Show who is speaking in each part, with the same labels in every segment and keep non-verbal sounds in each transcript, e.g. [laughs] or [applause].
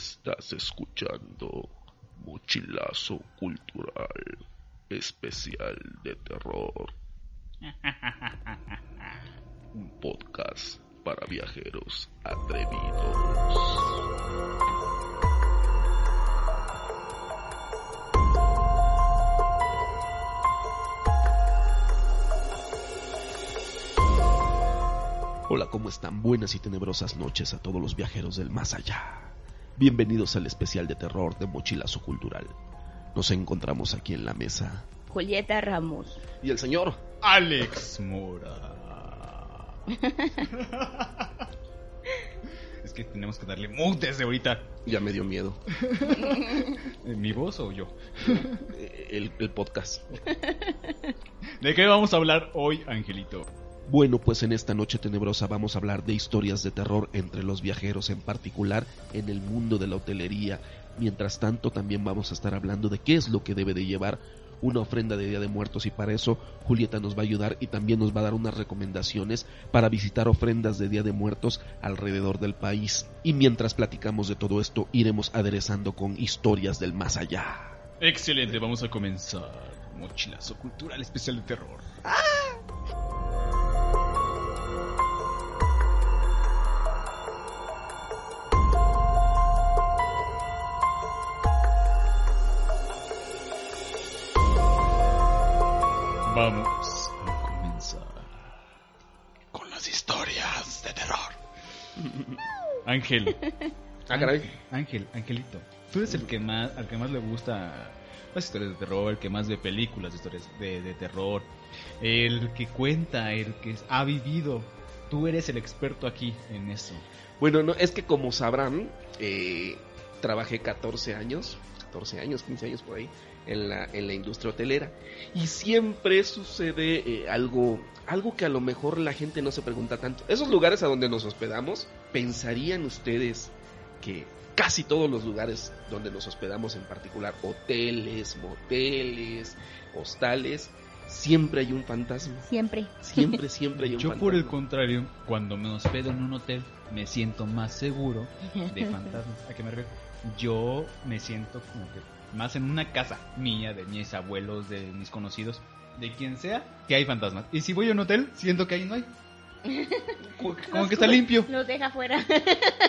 Speaker 1: Estás escuchando Mochilazo Cultural Especial de Terror. [laughs] Un podcast para viajeros atrevidos. Hola, ¿cómo están? Buenas y tenebrosas noches a todos los viajeros del más allá. Bienvenidos al especial de terror de Mochilazo Cultural. Nos encontramos aquí en la mesa.
Speaker 2: Julieta Ramos.
Speaker 1: ¿Y el señor?
Speaker 3: Alex Mora. [laughs] es que tenemos que darle mood desde ahorita.
Speaker 1: Ya me dio miedo. [laughs]
Speaker 3: ¿Mi voz o yo?
Speaker 1: El, el podcast.
Speaker 3: ¿De qué vamos a hablar hoy, Angelito?
Speaker 1: Bueno, pues en esta noche tenebrosa vamos a hablar de historias de terror entre los viajeros, en particular en el mundo de la hotelería. Mientras tanto, también vamos a estar hablando de qué es lo que debe de llevar una ofrenda de Día de Muertos y para eso Julieta nos va a ayudar y también nos va a dar unas recomendaciones para visitar ofrendas de Día de Muertos alrededor del país. Y mientras platicamos de todo esto, iremos aderezando con historias del más allá.
Speaker 3: Excelente, vamos a comenzar. Mochilazo cultural especial de terror. Vamos a comenzar con las historias de terror. Ángel.
Speaker 1: Ah, caray.
Speaker 3: Ángel, Angelito. Tú eres el que más, al que más le gusta las historias de terror, el que más ve películas de historias de, de terror, el que cuenta, el que ha vivido. Tú eres el experto aquí en eso.
Speaker 1: Bueno, no, es que como sabrán, eh, trabajé 14 años, 14 años, 15 años por ahí, en la, en la industria hotelera. Y siempre sucede eh, algo, algo que a lo mejor la gente no se pregunta tanto. Esos lugares a donde nos hospedamos, ¿pensarían ustedes que casi todos los lugares donde nos hospedamos, en particular hoteles, moteles, hostales, siempre hay un fantasma?
Speaker 2: Siempre.
Speaker 1: Siempre, [laughs] siempre hay un
Speaker 3: Yo
Speaker 1: fantasma.
Speaker 3: por el contrario, cuando me hospedo en un hotel, me siento más seguro de [laughs] fantasmas. ¿A qué me refiero? Yo me siento como que más en una casa mía, de mis abuelos, de mis conocidos, de quien sea, que hay fantasmas. Y si voy a un hotel, siento que ahí no hay. [laughs] Como que está limpio,
Speaker 2: Los deja fuera.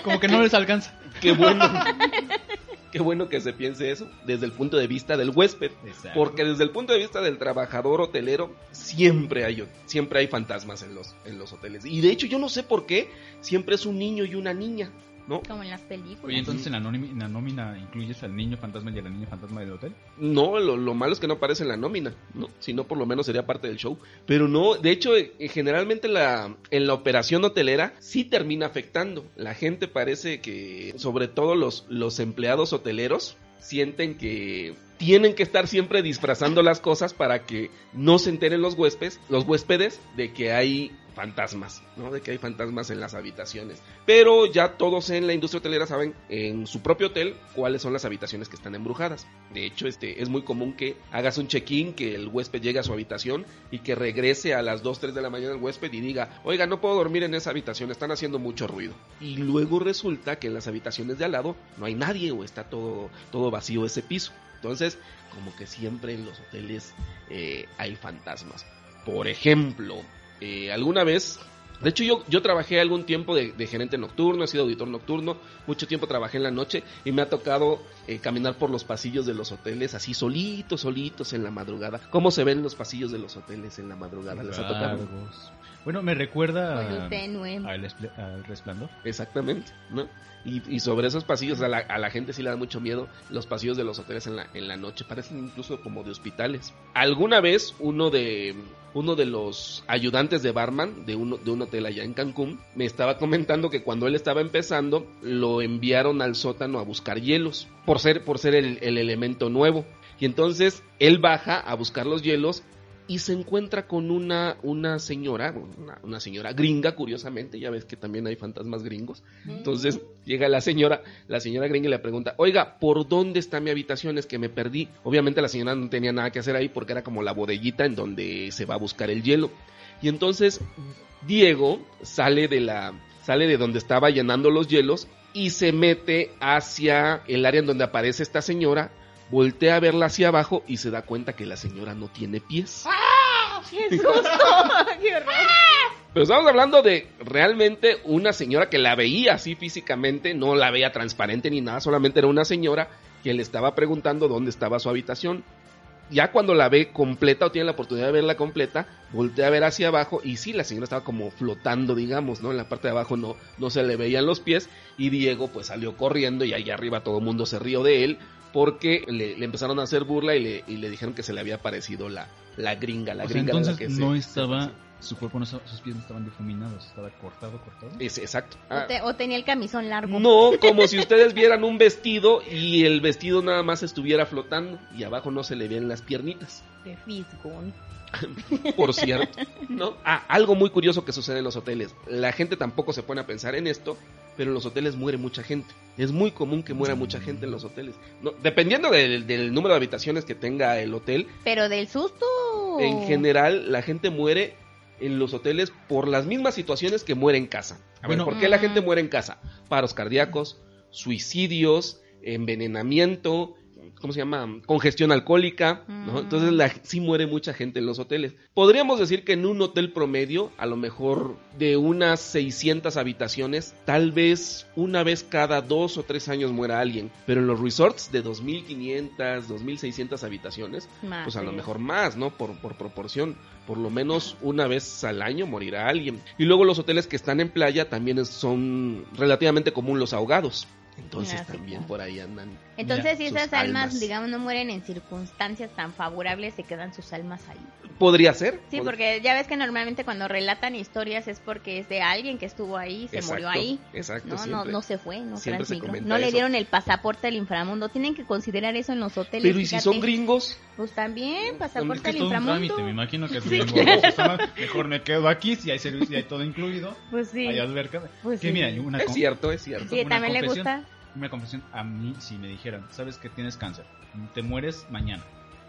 Speaker 3: como que no les alcanza.
Speaker 1: Qué bueno. [laughs] Qué bueno que se piense eso desde el punto de vista del huésped.
Speaker 3: Exacto.
Speaker 1: Porque desde el punto de vista del trabajador hotelero, siempre hay, siempre hay fantasmas en los, en los hoteles. Y de hecho, yo no sé por qué, siempre es un niño y una niña, ¿no?
Speaker 2: Como en las películas.
Speaker 3: Oye, entonces en la, nómina, en la nómina incluyes al niño fantasma y a la niña fantasma del hotel.
Speaker 1: No, lo, lo malo es que no aparece en la nómina, ¿no? Si no, por lo menos sería parte del show. Pero no, de hecho, eh, generalmente la, en la operación hotelera sí termina afectando. La gente parece que, sobre todo los, los empleados hoteleros, sienten que tienen que estar siempre disfrazando las cosas para que no se enteren los huéspedes, los huéspedes de que hay fantasmas, ¿no? De que hay fantasmas en las habitaciones. Pero ya todos en la industria hotelera saben en su propio hotel cuáles son las habitaciones que están embrujadas. De hecho, este es muy común que hagas un check-in, que el huésped llegue a su habitación y que regrese a las 2, 3 de la mañana el huésped y diga, "Oiga, no puedo dormir en esa habitación, están haciendo mucho ruido." Y luego resulta que en las habitaciones de al lado no hay nadie o está todo todo vacío ese piso. Entonces, como que siempre en los hoteles eh, hay fantasmas. Por ejemplo, eh, alguna vez, de hecho yo, yo trabajé algún tiempo de, de gerente nocturno, he sido auditor nocturno, mucho tiempo trabajé en la noche y me ha tocado eh, caminar por los pasillos de los hoteles así solitos, solitos en la madrugada. ¿Cómo se ven los pasillos de los hoteles en la madrugada? ¿Les ha tocado?
Speaker 3: Bueno, me recuerda al, al resplandor.
Speaker 1: Exactamente, ¿no? Y, sobre esos pasillos, a la, a la gente sí le da mucho miedo los pasillos de los hoteles en la, en la noche, parecen incluso como de hospitales. Alguna vez uno de, uno de los ayudantes de barman de un, de un hotel allá en Cancún me estaba comentando que cuando él estaba empezando lo enviaron al sótano a buscar hielos por ser, por ser el, el elemento nuevo. Y entonces él baja a buscar los hielos y se encuentra con una, una señora, una, una señora gringa, curiosamente, ya ves que también hay fantasmas gringos. Entonces llega la señora, la señora gringa y le pregunta, oiga, ¿por dónde está mi habitación? Es que me perdí. Obviamente la señora no tenía nada que hacer ahí porque era como la bodeguita en donde se va a buscar el hielo. Y entonces Diego sale de la, sale de donde estaba llenando los hielos y se mete hacia el área en donde aparece esta señora, voltea a verla hacia abajo y se da cuenta que la señora no tiene pies.
Speaker 2: ¡Qué susto! [laughs] ¡Qué horror!
Speaker 1: Pero estamos hablando de realmente una señora que la veía así físicamente, no la veía transparente ni nada, solamente era una señora que le estaba preguntando dónde estaba su habitación. Ya cuando la ve completa o tiene la oportunidad de verla completa, voltea a ver hacia abajo y sí, la señora estaba como flotando, digamos, ¿no? En la parte de abajo no, no se le veían los pies y Diego pues salió corriendo y allá arriba todo el mundo se rió de él porque le, le empezaron a hacer burla y le, y le dijeron que se le había parecido la, la gringa, la
Speaker 3: O sea,
Speaker 1: gringa de la
Speaker 3: entonces
Speaker 1: que
Speaker 3: no
Speaker 1: se-
Speaker 3: estaba, su cuerpo, no, estaba- sus pies no estaban difuminados, estaba cortado, cortado.
Speaker 1: Es, exacto.
Speaker 2: O, te- o tenía el camisón largo.
Speaker 1: No, como si ustedes vieran un vestido y el vestido nada más estuviera flotando y abajo no se le ven las piernitas,
Speaker 2: De fisgón. [laughs]
Speaker 1: por cierto, ¿no? Ah, algo muy curioso que sucede en los hoteles. La gente tampoco se pone a pensar en esto, pero en los hoteles muere mucha gente. Es muy común que muera mucha gente en los hoteles. No, dependiendo del, del número de habitaciones que tenga el hotel,
Speaker 2: Pero del susto.
Speaker 1: en general la gente muere en los hoteles por las mismas situaciones que muere en casa. A ver,
Speaker 3: Bueno.
Speaker 1: ¿por qué la gente muere en casa? Paros cardíacos, suicidios, envenenamiento, ¿cómo se llama? Congestión alcohólica, ¿no?
Speaker 2: Mm.
Speaker 1: Entonces la, sí muere mucha gente en los hoteles. Podríamos decir que en un hotel promedio, a lo mejor de unas 600 habitaciones, tal vez una vez cada dos o tres años muera alguien. Pero en los resorts de 2500, 2600 habitaciones,
Speaker 2: Más,
Speaker 1: pues a lo mejor más, ¿no? Por, por proporción. Por lo menos una vez al año morirá alguien. Y luego los hoteles que están en playa también son relativamente común los ahogados. Entonces también
Speaker 2: claro.
Speaker 1: por ahí andan.
Speaker 2: Entonces, si esas almas,
Speaker 1: almas.
Speaker 2: digamos, no mueren en circunstancias tan favorables, se quedan sus almas ahí.
Speaker 1: Podría ser.
Speaker 2: Sí,
Speaker 1: pod-
Speaker 2: porque ya ves que normalmente cuando relatan historias es porque es de alguien que estuvo ahí, se
Speaker 1: Exacto,
Speaker 2: murió ahí.
Speaker 1: Exacto,
Speaker 2: No, no,
Speaker 1: siempre.
Speaker 2: no se fue, no
Speaker 1: siempre se
Speaker 2: transmigró.
Speaker 1: comenta
Speaker 2: No le dieron el pasaporte al inframundo. Tienen que considerar eso en los hoteles.
Speaker 1: Pero ¿y si son gringos?
Speaker 2: Pues también,
Speaker 3: Es
Speaker 2: pasaporte
Speaker 3: que
Speaker 2: al
Speaker 3: todo un
Speaker 2: inframundo.
Speaker 3: trámite, me imagino que es
Speaker 2: Sí.
Speaker 3: bien engorroso. Mejor me quedo aquí si hay servicio y hay todo incluido.
Speaker 2: Pues sí.
Speaker 3: Hay alberca.
Speaker 2: Pues
Speaker 3: que
Speaker 2: sí.
Speaker 3: mira, hay una
Speaker 1: Es cierto, es cierto.
Speaker 2: Sí, también le gusta.
Speaker 3: Una confesión, a mí si me dijeran, sabes que tienes cáncer, te mueres mañana.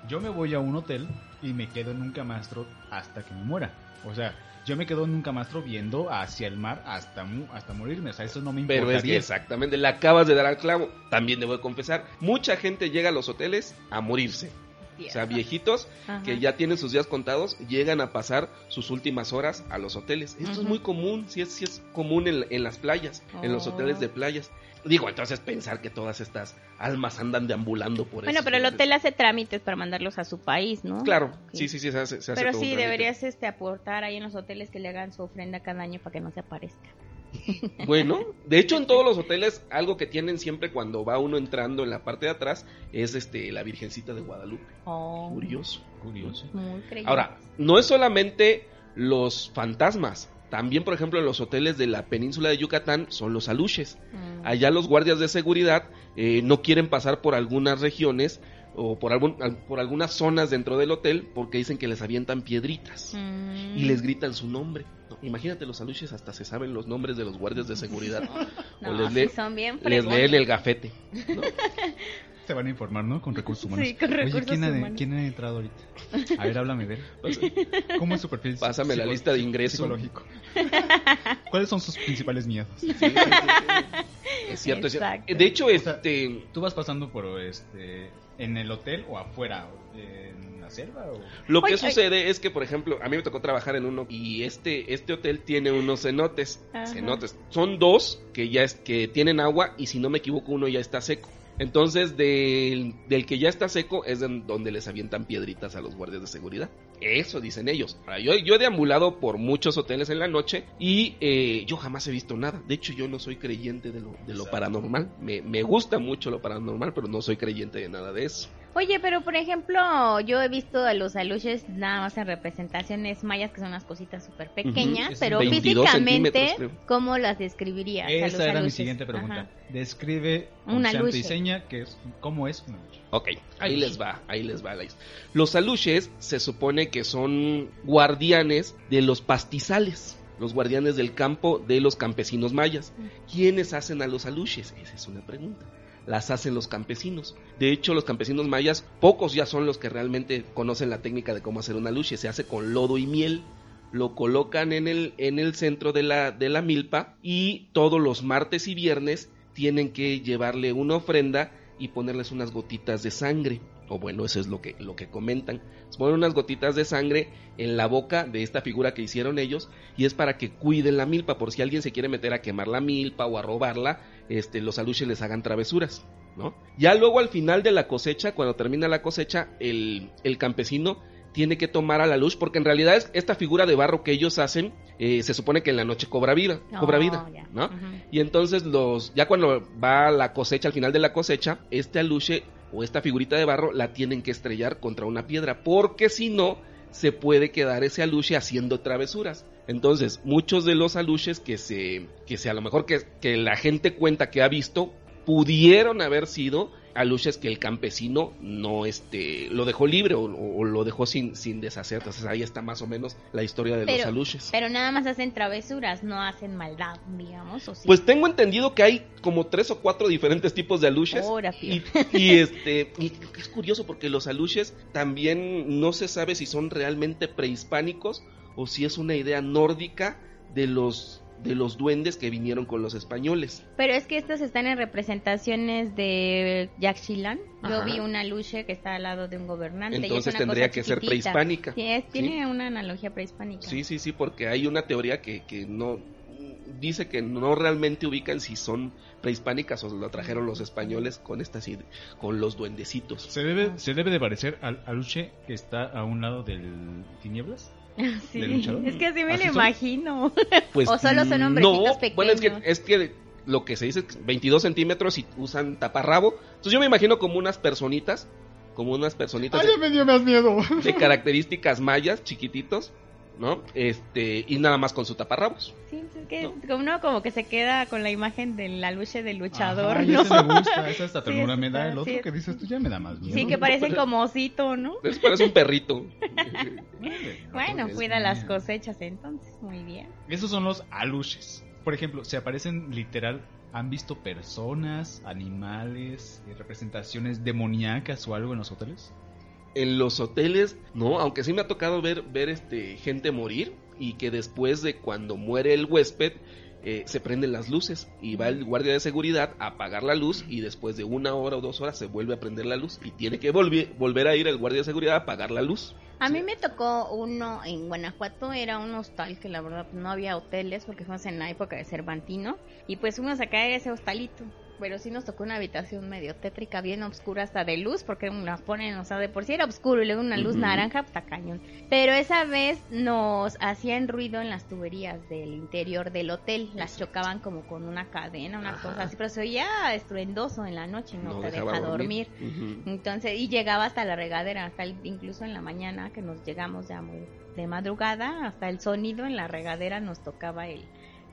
Speaker 3: Yo me voy a un hotel y me quedo en un camastro hasta que me muera. O sea, yo me quedo en un camastro viendo hacia el mar hasta, mu- hasta morirme. O sea, eso no me
Speaker 1: Pero
Speaker 3: importaría.
Speaker 1: es que exactamente, le acabas de dar al clavo. También debo de confesar, mucha gente llega a los hoteles a morirse. O sea, viejitos
Speaker 2: Ajá.
Speaker 1: que ya tienen sus días contados, llegan a pasar sus últimas horas a los hoteles. Esto es muy común, sí es, sí es común en, en las playas, en los
Speaker 2: Oh.
Speaker 1: hoteles de playas. Digo, entonces pensar que todas estas almas andan deambulando por
Speaker 2: Bueno,
Speaker 1: esos
Speaker 2: pero el hotel hace trámites para mandarlos a su país, ¿no?
Speaker 1: Claro,
Speaker 2: Sí.
Speaker 1: sí, sí, sí, se hace, se hace
Speaker 2: Pero
Speaker 1: todo
Speaker 2: sí, deberías este, aportar ahí en los hoteles que le hagan su ofrenda cada año para que no se aparezca. [laughs]
Speaker 1: Bueno, de hecho en todos los hoteles algo que tienen siempre cuando va uno entrando en la parte de atrás es este la Virgencita de Guadalupe.
Speaker 2: Oh,
Speaker 1: Curioso.
Speaker 3: Curioso.
Speaker 2: Muy.
Speaker 1: Ahora, no es solamente los fantasmas, también por ejemplo en los hoteles de la península de Yucatán son los aluches.
Speaker 2: Mm.
Speaker 1: Allá los guardias de seguridad eh, no quieren pasar por algunas regiones o por, algún, al- por algunas zonas dentro del hotel porque dicen que les avientan piedritas
Speaker 2: Mm.
Speaker 1: y les gritan su nombre. No, imagínate, los aluches hasta se saben los nombres de los guardias de seguridad. [laughs]
Speaker 2: No,
Speaker 1: o les,
Speaker 2: sí
Speaker 1: lee-
Speaker 2: son bien
Speaker 1: les leen el gafete.
Speaker 3: Se [laughs] van a informar, ¿no? Con recursos humanos.
Speaker 2: Sí, con
Speaker 3: Oye,
Speaker 2: recursos
Speaker 3: ¿quién ha, de-
Speaker 2: humanos.
Speaker 3: ¿quién ha entrado ahorita? A ver, háblame de él. ¿Cómo es su perfil?
Speaker 1: Pásame la lista de ingreso.
Speaker 3: Psicológico. [laughs] ¿Cuáles son sus principales miedos?
Speaker 1: Sí, sí, sí, sí. Es cierto, es cierto. De hecho,
Speaker 3: O sea,
Speaker 1: este,
Speaker 3: ¿Tú vas pasando por este en el hotel o afuera? ¿En la selva? O...
Speaker 1: Lo que sucede es que, por ejemplo, a mí me tocó trabajar en uno y este, este hotel tiene unos cenotes.
Speaker 2: Ajá.
Speaker 1: Cenotes. Son dos que ya es, que tienen agua y si no me equivoco uno ya está seco. Entonces del, del que ya está seco es en donde les avientan piedritas a los guardias de seguridad. Eso dicen ellos. Ahora, yo, yo he deambulado por muchos hoteles en la noche y eh, yo jamás he visto nada. De hecho, yo no soy creyente de lo, de lo paranormal. Me, me gusta mucho lo paranormal, pero no soy creyente de nada de eso.
Speaker 2: Oye, pero por ejemplo, yo he visto a los aluches nada más en representaciones mayas, que son unas cositas súper pequeñas, pero
Speaker 1: 22
Speaker 2: físicamente. ¿cómo las describirías? a los
Speaker 3: Esa era mi siguiente pregunta.
Speaker 2: Ajá.
Speaker 3: Describe
Speaker 2: Una aluche.
Speaker 3: seña que es cómo es una aluche.
Speaker 1: Ok, ahí les va, ahí les va. Los aluches se supone que son guardianes de los pastizales, los guardianes del campo de los campesinos mayas. ¿Quiénes hacen a los aluches? Esa es una pregunta. Las hacen los campesinos. De hecho, los campesinos mayas, pocos ya son los que realmente conocen la técnica de cómo hacer un aluche. Se hace con lodo y miel. Lo colocan en el, en el centro de la, de la milpa y todos los martes y viernes tienen que llevarle una ofrenda y ponerles unas gotitas de sangre. O bueno, eso es lo que, lo que comentan. Ponen unas gotitas de sangre en la boca de esta figura que hicieron ellos y es para que cuiden la milpa por si alguien se quiere meter a quemar la milpa o a robarla, este, los aluches les hagan travesuras. ¿no? Ya luego al final de la cosecha, cuando termina la cosecha, el, el campesino tiene que tomar a la luz porque en realidad es esta figura de barro que ellos hacen eh, se supone que en la noche cobra vida, cobra
Speaker 2: Oh,
Speaker 1: vida,
Speaker 2: ya.
Speaker 1: ¿no? Y entonces los, ya cuando va la cosecha, al final de la cosecha, este aluche o esta figurita de barro la tienen que estrellar contra una piedra, porque si no, se puede quedar ese aluche haciendo travesuras. Entonces, muchos de los aluches que se, que se a lo mejor que, que la gente cuenta que ha visto, pudieron haber sido aluches que el campesino no este lo dejó libre o, o lo dejó sin, sin deshacer. Entonces ahí está más o menos la historia de los
Speaker 2: Pero,
Speaker 1: aluches.
Speaker 2: pero nada más hacen travesuras, no hacen maldad, digamos, o sí.
Speaker 1: Pues tengo entendido que hay como tres o cuatro diferentes tipos de aluches. Y, y, [laughs] este y es curioso porque los aluches también no se sabe si son realmente prehispánicos o si es una idea nórdica de los de los duendes que vinieron con los españoles.
Speaker 2: Pero es que estas están en representaciones de Yaxchilán. Yo
Speaker 1: Ajá.
Speaker 2: vi una luche que está al lado de un gobernante. y es
Speaker 1: Entonces
Speaker 2: una
Speaker 1: tendría
Speaker 2: cosa
Speaker 1: que ser prehispánica.
Speaker 2: Sí, es- tiene una analogía prehispánica.
Speaker 1: Sí, sí, sí, porque hay una teoría que, que no dice que no realmente ubican si son prehispánicas o lo trajeron los españoles con estas con los duendecitos.
Speaker 3: Se debe, se debe de parecer al aluche que está a un lado del tinieblas. [laughs]
Speaker 2: Sí,
Speaker 3: ¿De luchador?
Speaker 2: Es que así me
Speaker 3: ¿Así
Speaker 2: lo
Speaker 3: son?
Speaker 2: imagino. [laughs]
Speaker 1: Pues,
Speaker 2: O solo son hombrecitos
Speaker 1: no, Bueno, es que,
Speaker 2: pequeños.
Speaker 1: es que lo que se dice es 22 centímetros y usan taparrabo. Entonces yo me imagino como unas personitas, como unas personitas de,
Speaker 3: me dio más miedo!
Speaker 1: de características mayas, chiquititos, ¿no? Este, y nada más con su taparrabos.
Speaker 2: Sí, es que
Speaker 1: No.
Speaker 2: como uno como que se queda con la imagen de la luche del luchador,
Speaker 3: Ajá,
Speaker 2: ¿no?
Speaker 3: ese me gusta, esa hasta [laughs]
Speaker 2: Sí,
Speaker 3: ternura
Speaker 2: ese
Speaker 3: me da. El otro
Speaker 2: sí.
Speaker 3: que dices tú ya me da más miedo.
Speaker 2: Sí, que parecen [laughs] como osito, ¿no?
Speaker 1: Es parece un perrito. [laughs]
Speaker 2: Bueno, cuida las cosechas entonces, muy bien.
Speaker 3: Esos son los aluches. Por ejemplo, se aparecen literal. ¿Han visto personas, animales, eh, representaciones demoníacas o algo en los hoteles?
Speaker 1: En los hoteles, no, aunque sí me ha tocado ver, ver este gente morir y que después de cuando muere el huésped eh, se prenden las luces y va el guardia de seguridad a apagar la luz y después de una hora o dos horas se vuelve a prender la luz y tiene que volver, volver a ir el guardia de seguridad a apagar la luz.
Speaker 2: A mí me tocó uno en Guanajuato, era un hostal que la verdad no había hoteles porque fuimos en la época de Cervantino y pues fuimos a caer a ese hostalito. Pero sí nos tocó una habitación medio tétrica, bien oscura hasta de luz, porque la ponen, o sea, de por sí era oscuro y luego una luz naranja, pues está cañón. Pero esa vez nos hacían ruido en las tuberías del interior del hotel, las chocaban como con una cadena, una
Speaker 1: Ajá.
Speaker 2: cosa así, pero se oía estruendoso en la noche, no, te
Speaker 1: dejaba
Speaker 2: deja dormir. Entonces, y llegaba hasta la regadera, hasta el- incluso en la mañana que nos llegamos ya muy de madrugada, hasta el sonido en la regadera nos tocaba el,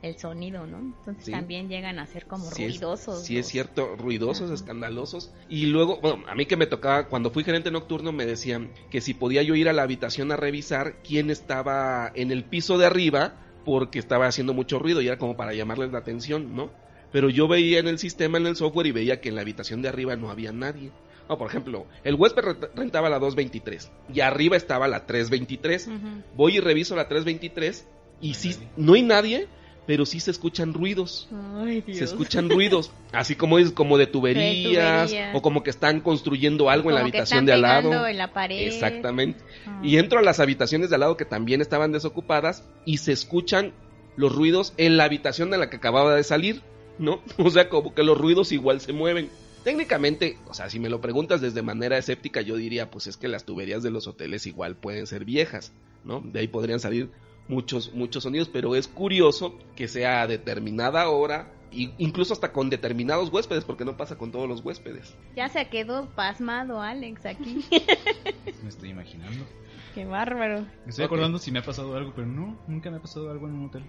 Speaker 2: el sonido, ¿no? Entonces
Speaker 1: Sí.
Speaker 2: también llegan a ser como
Speaker 1: Sí es-
Speaker 2: ruidosos.
Speaker 1: Sí, es cierto, ruidosos,
Speaker 2: Ajá.
Speaker 1: escandalosos. Y luego, bueno, a mí que me tocaba, cuando fui gerente nocturno, me decían que si podía yo ir a la habitación a revisar quién estaba en el piso de arriba, porque estaba haciendo mucho ruido y era como para llamarles la atención, ¿no? Pero yo veía en el sistema, en el software, y veía que en la habitación de arriba no había nadie. No, por ejemplo, el huésped rent- rentaba la 223 y arriba estaba la 323.
Speaker 2: Ujú.
Speaker 1: Voy y reviso la 323 y sí, no hay nadie, pero sí se escuchan ruidos
Speaker 2: Ay, Dios.
Speaker 1: se escuchan ruidos, así como es como de tuberías,
Speaker 2: tuberías.
Speaker 1: o como que están construyendo algo en la
Speaker 2: que
Speaker 1: habitación
Speaker 2: están
Speaker 1: de al lado.
Speaker 2: en la pared.
Speaker 1: Exactamente.
Speaker 2: Ah.
Speaker 1: Y entro a las habitaciones de al lado que también estaban desocupadas y se escuchan los ruidos en la habitación de la que acababa de salir, ¿no? [laughs] O sea, como que los ruidos igual se mueven. Técnicamente, o sea, si me lo preguntas desde manera escéptica, yo diría, pues es que las tuberías de los hoteles igual pueden ser viejas, ¿no? De ahí podrían salir muchos, muchos sonidos, pero es curioso que sea a determinada hora Y incluso hasta con determinados huéspedes, porque no pasa con todos los huéspedes.
Speaker 2: Ya se quedó pasmado Alex aquí. [laughs]
Speaker 3: Me estoy imaginando.
Speaker 2: Qué bárbaro.
Speaker 3: Me estoy acordando si me ha pasado algo, pero no, nunca me ha pasado algo en un hotel.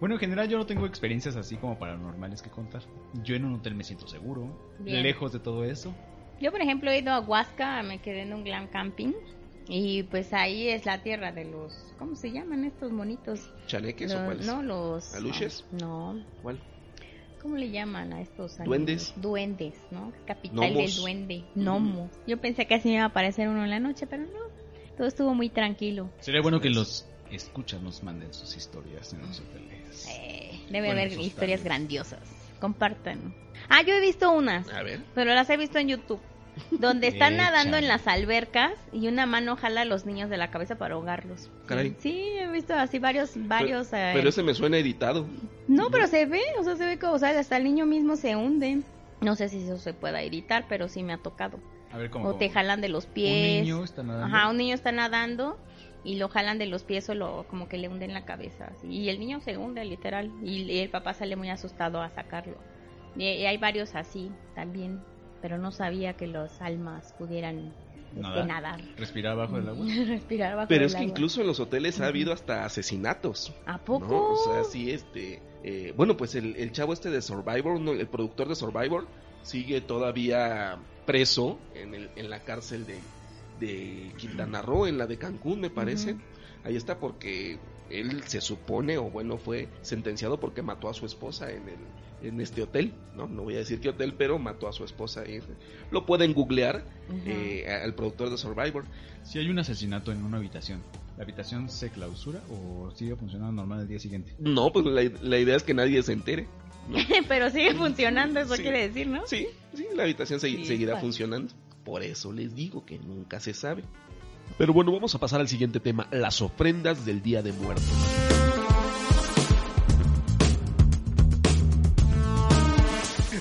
Speaker 3: Bueno, en general yo no tengo experiencias así como paranormales que contar. Yo en un hotel me siento seguro,
Speaker 2: Bien.
Speaker 3: lejos de todo eso.
Speaker 2: Yo, por ejemplo, he ido a Huasca, me quedé en un glam camping. Y pues ahí es la tierra de los. ¿Cómo se llaman estos monitos?
Speaker 1: ¿Chaneques o
Speaker 2: Los-
Speaker 1: cuáles?
Speaker 2: no, los.
Speaker 1: ¿Aluches?
Speaker 2: No.
Speaker 1: ¿Cuál?
Speaker 2: ¿Cómo le llaman a estos animales?
Speaker 1: Duendes.
Speaker 2: Duendes, ¿no? Capital del duende. Gnomo. Yo pensé que así me iba a aparecer uno en la noche, pero no. Todo estuvo muy tranquilo.
Speaker 3: Sería bueno que los escuchas nos manden sus historias en los hoteles.
Speaker 2: Eh, debe
Speaker 3: Bueno,
Speaker 2: haber historias grandiosas. Compartan. Ah, yo he visto unas,
Speaker 1: A ver.
Speaker 2: pero las he visto en YouTube. Donde están nadando en las albercas y una mano jala a los niños de la cabeza para ahogarlos.
Speaker 1: Caray.
Speaker 2: Sí, he visto así varios, varios.
Speaker 1: Pero,
Speaker 2: eh,
Speaker 1: pero ese me suena editado.
Speaker 2: No, pero se ve, o sea, se ve como, o sea, hasta el niño mismo se hunde. No sé si eso se pueda editar, pero sí me ha tocado.
Speaker 3: A ver cómo.
Speaker 2: O te jalan de los pies.
Speaker 3: Un niño está nadando.
Speaker 2: Ajá, un niño está nadando y lo jalan de los pies o lo, como que le hunden la cabeza. así. Y el niño se hunde, literal. Y, y el papá sale muy asustado a sacarlo. Y, y hay varios así también. Pero no sabía que los almas pudieran este,
Speaker 3: Nadar.
Speaker 2: nadar.
Speaker 3: Respirar bajo el agua. [laughs]
Speaker 2: Respirar bajo
Speaker 1: Pero
Speaker 2: el
Speaker 1: es que
Speaker 2: agua.
Speaker 1: incluso en los hoteles ha habido hasta asesinatos.
Speaker 2: ¿A poco?
Speaker 1: ¿no? O sea, sí, este. eh, bueno, pues el, el chavo este de Survivor, ¿no? el productor de Survivor, sigue todavía preso en, el, en la cárcel de, de Quintana Roo, en la de Cancún, me parece. Ahí está porque él se supone, o bueno, fue sentenciado porque mató a su esposa en el en este hotel, ¿no? No voy a decir qué hotel, pero mató a su esposa ahí. Lo pueden googlear eh, al productor de Survivor.
Speaker 3: Si hay un asesinato en una habitación, ¿la habitación se clausura o sigue funcionando normal el día siguiente?
Speaker 1: No, pues la, la idea es que nadie se entere. [laughs]
Speaker 2: pero sigue funcionando, eso
Speaker 1: Sí.
Speaker 2: quiere decir, ¿no?
Speaker 1: Sí, sí, la habitación se-
Speaker 2: Sí,
Speaker 1: seguirá
Speaker 2: bueno.
Speaker 1: funcionando. Por eso les digo que nunca se sabe. Pero bueno, vamos a pasar al siguiente tema, las ofrendas del Día de Muertos.